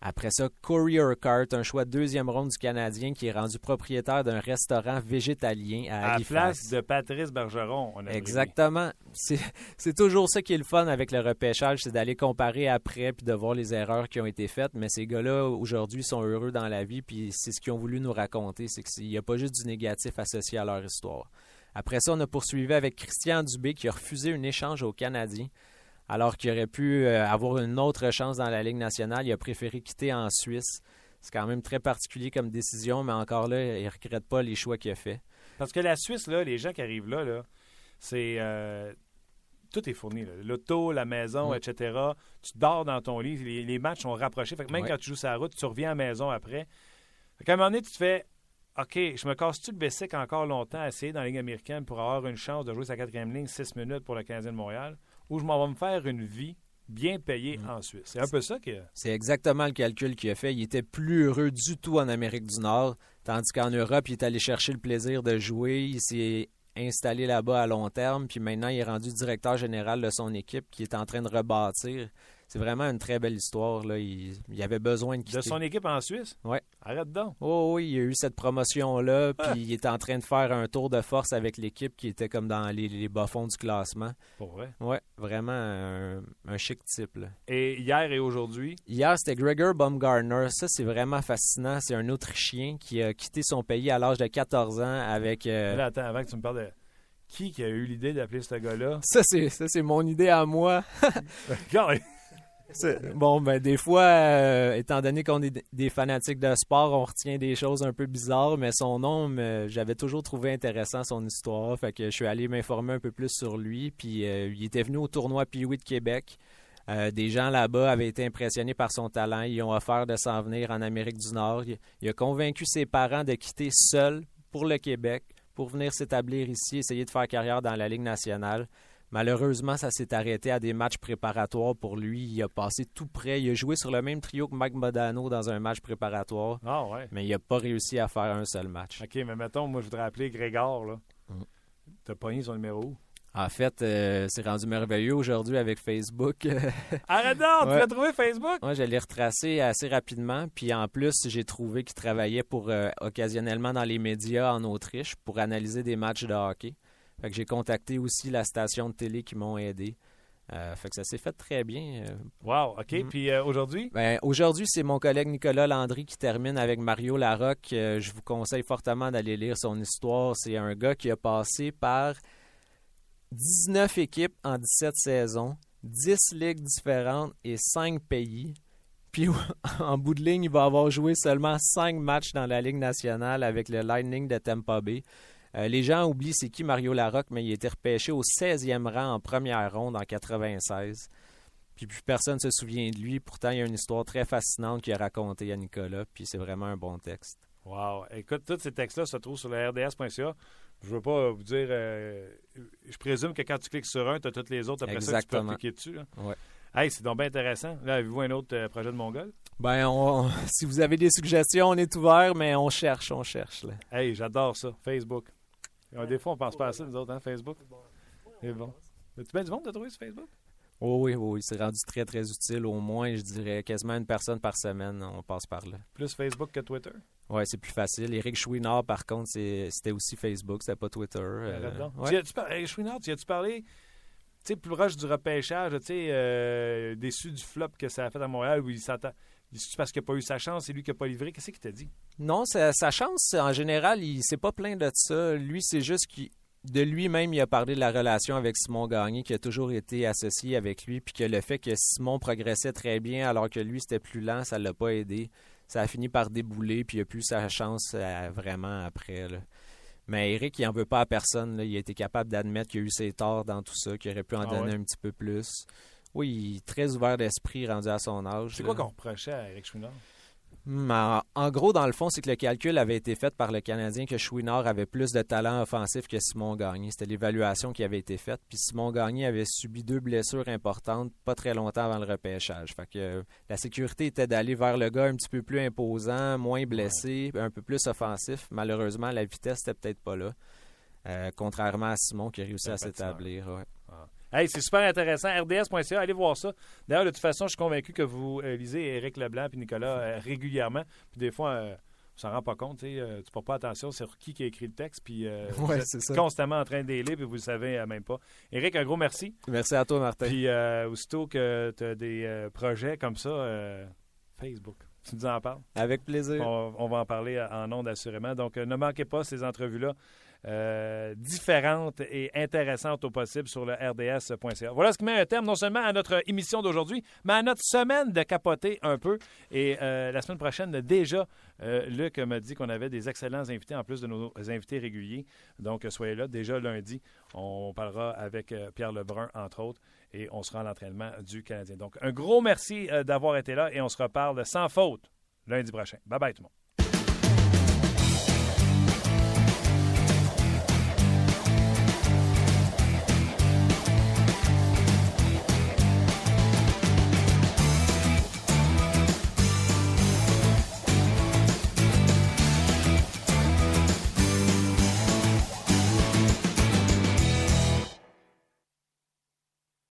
Après ça, Courier Urquhart, un choix de deuxième ronde du Canadien qui est rendu propriétaire d'un restaurant végétalien à, à la place de Patrice Bergeron. Exactement. C'est toujours ça qui est le fun avec le repêchage, c'est d'aller comparer après puis de voir les erreurs qui ont été faites. Mais ces gars-là, aujourd'hui, sont heureux dans la vie puis c'est ce qu'ils ont voulu nous raconter. C'est qu'il n'y a pas juste du négatif associé à leur histoire. Après ça, on a poursuivi avec Christian Dubé qui a refusé un échange aux Canadiens. Alors qu'il aurait pu avoir une autre chance dans la Ligue nationale. Il a préféré quitter en Suisse. C'est quand même très particulier comme décision, mais encore là, il ne regrette pas les choix qu'il a fait. Parce que la Suisse, là, les gens qui arrivent là, là c'est tout est fourni. L'auto, la maison, mm. etc. Tu dors dans ton lit. Les, matchs sont rapprochés. Fait que même quand tu joues sur la route, tu reviens à la maison après. Fait à un moment donné, tu te fais OK, je me casse-tu le basic encore longtemps à essayer dans la Ligue américaine pour avoir une chance de jouer sa quatrième ligne six minutes pour le Canadien de Montréal? Ou je m'en vais me faire une vie bien payée mm. en Suisse. C'est un peu ça que. C'est exactement le calcul qu'il a fait. Il était plus heureux du tout en Amérique du Nord, tandis qu'en Europe, il est allé chercher le plaisir de jouer. Il s'est installé là-bas à long terme, puis maintenant il est rendu directeur général de son équipe qui est en train de rebâtir c'est vraiment une très belle histoire. Là. Il, il, avait besoin de quitter. De son équipe en Suisse? Oui. Arrête donc. Oh, oui, il y a eu cette promotion-là, puis ah. il est en train de faire un tour de force avec l'équipe qui était comme dans les, les bas-fonds du classement. Pour vrai? Oui, vraiment un, chic type. Et hier et aujourd'hui? Hier, c'était Gregor Baumgartner. Ça, c'est vraiment fascinant. C'est un Autrichien qui a quitté son pays à l'âge de 14 ans avec... Euh, attends, avant que tu me parles de qui qui a eu l'idée d'appeler ce gars-là? Ça, c'est, ça, c'est mon idée à moi. <laughs> Bon, ben des fois, euh, étant donné qu'on est des fanatiques de sport, on retient des choses un peu bizarres, mais son nom, j'avais toujours trouvé intéressant son histoire. Fait que je suis allé m'informer un peu plus sur lui. Puis euh, il était venu au tournoi Pee-Wee de Québec. Euh, des gens là-bas avaient été impressionnés par son talent. Ils ont offert de s'en venir en Amérique du Nord. Il, a convaincu ses parents de quitter seul pour le Québec pour venir s'établir ici, essayer de faire carrière dans la Ligue nationale. Malheureusement, ça s'est arrêté à des matchs préparatoires pour lui. Il a passé tout près. Il a joué sur le même trio que Mike Modano dans un match préparatoire. Ah ouais. Mais il n'a pas réussi à faire un seul match. OK, mais mettons, moi, je voudrais appeler Grégor. Là. Mm. T'as pogné son numéro où? En fait, euh, c'est rendu merveilleux aujourd'hui avec Facebook. <laughs> Arrête donc! Tu l'as trouvé Facebook? Moi, je l'ai retracé assez rapidement. Puis en plus, j'ai trouvé qu'il travaillait pour euh, occasionnellement dans les médias en Autriche pour analyser des matchs de hockey. Fait que j'ai contacté aussi la station de télé qui m'ont aidé. Euh, fait que ça s'est fait très bien. Euh. Wow, OK. Mm. Puis euh, aujourd'hui? Ben, aujourd'hui, c'est mon collègue Nicolas Landry qui termine avec Mario Larocque. je vous conseille fortement d'aller lire son histoire. C'est un gars qui a passé par 19 équipes en 17 saisons, 10 ligues différentes et 5 pays. Puis <laughs> en bout de ligne, il va avoir joué seulement 5 matchs dans la Ligue nationale avec le Lightning de Tampa Bay. Euh, les gens oublient c'est qui Mario Larocque, mais il a été repêché au 16e rang en première ronde en 96. Puis plus personne ne se souvient de lui. Pourtant, il y a une histoire très fascinante qu'il a racontée à Nicolas. Puis c'est vraiment un bon texte. Wow. Écoute, tous ces textes-là se trouvent sur le rds.ca. Je veux pas vous dire. Euh, je présume que quand tu cliques sur un, tu as tous les autres après ça, tu peux cliquer dessus. Ouais. Hey, c'est donc bien intéressant. Là, avez-vous un autre euh, projet de Mongol? Ben, <laughs> si vous avez des suggestions, on est ouvert, mais on cherche, on cherche. Là. Hey, j'adore ça. Facebook. Des fois, on pense pas à ça, nous autres, hein, Facebook. C'est bon. Tu bien du monde de trouver sur Facebook? Oh oui, oui, c'est rendu très, très utile. Au moins, je dirais quasiment une personne par semaine, on passe par là. Plus Facebook que Twitter? Oui, c'est plus facile. Eric Chouinard, par contre, c'était aussi Facebook, c'était pas Twitter. Euh, ouais. tu as Chouinard, tu as-tu parlé, tu sais, plus proche du repêchage, tu sais, euh, déçu du flop que ça a fait à Montréal, où il s'attend c'est parce qu'il n'a pas eu sa chance, c'est lui qui n'a pas livré? Qu'est-ce qu'il t'a dit? Non, sa, chance, en général, il s'est pas plein de ça. Lui, c'est juste qu'il de lui-même, il a parlé de la relation avec Simon Gagné, qui a toujours été associé avec lui, puis que le fait que Simon progressait très bien alors que lui, c'était plus lent, ça l'a pas aidé. Ça a fini par débouler, puis il a plus sa chance euh, vraiment après. Mais Eric, il n'en veut pas à personne. Il a été capable d'admettre qu'il a eu ses torts dans tout ça, qu'il aurait pu en ah donner un petit peu plus. Oui, il est très ouvert d'esprit rendu à son âge. C'est quoi qu'on reprochait à Eric Chouinard? Hmm, en, gros, dans le fond, c'est que le calcul avait été fait par le Canadien que Chouinard avait plus de talent offensif que Simon Gagné. C'était l'évaluation qui avait été faite. Puis Simon Gagné avait subi deux blessures importantes pas très longtemps avant le repêchage. Fait que la sécurité était d'aller vers le gars un petit peu plus imposant, moins blessé, un peu plus offensif. Malheureusement, la vitesse n'était peut-être pas là. Euh, contrairement à Simon qui a réussi à s'établir. Hey, c'est super intéressant. RDS.ca, allez voir ça. D'ailleurs, de toute façon, je suis convaincu que vous euh, lisez Éric Leblanc et Nicolas euh, régulièrement. Puis des fois, euh, on s'en rend pas compte. tu ne portes pas attention sur qui qui a écrit le texte. Puis <laughs> ouais, c'est constamment en train de lire, puis vous le savez même pas. Éric, un gros merci. Merci à toi, Martin. Puis aussitôt que tu as des projets comme ça, Facebook. Tu nous en parles? Avec plaisir. On, va en parler en ondes assurément. Donc, ne manquez pas ces entrevues-là euh, différentes et intéressantes au possible sur le rds.ca. Voilà ce qui met un terme non seulement à notre émission d'aujourd'hui, mais à notre semaine de capoter un peu. Et euh, la semaine prochaine, déjà, euh, Luc m'a dit qu'on avait des excellents invités en plus de nos invités réguliers. Donc, soyez là. Déjà lundi, on parlera avec Pierre Lebrun, entre autres, et on sera à l'entraînement du Canadien. Donc, un gros merci d'avoir été là et on se reparle sans faute lundi prochain. Bye bye tout le monde.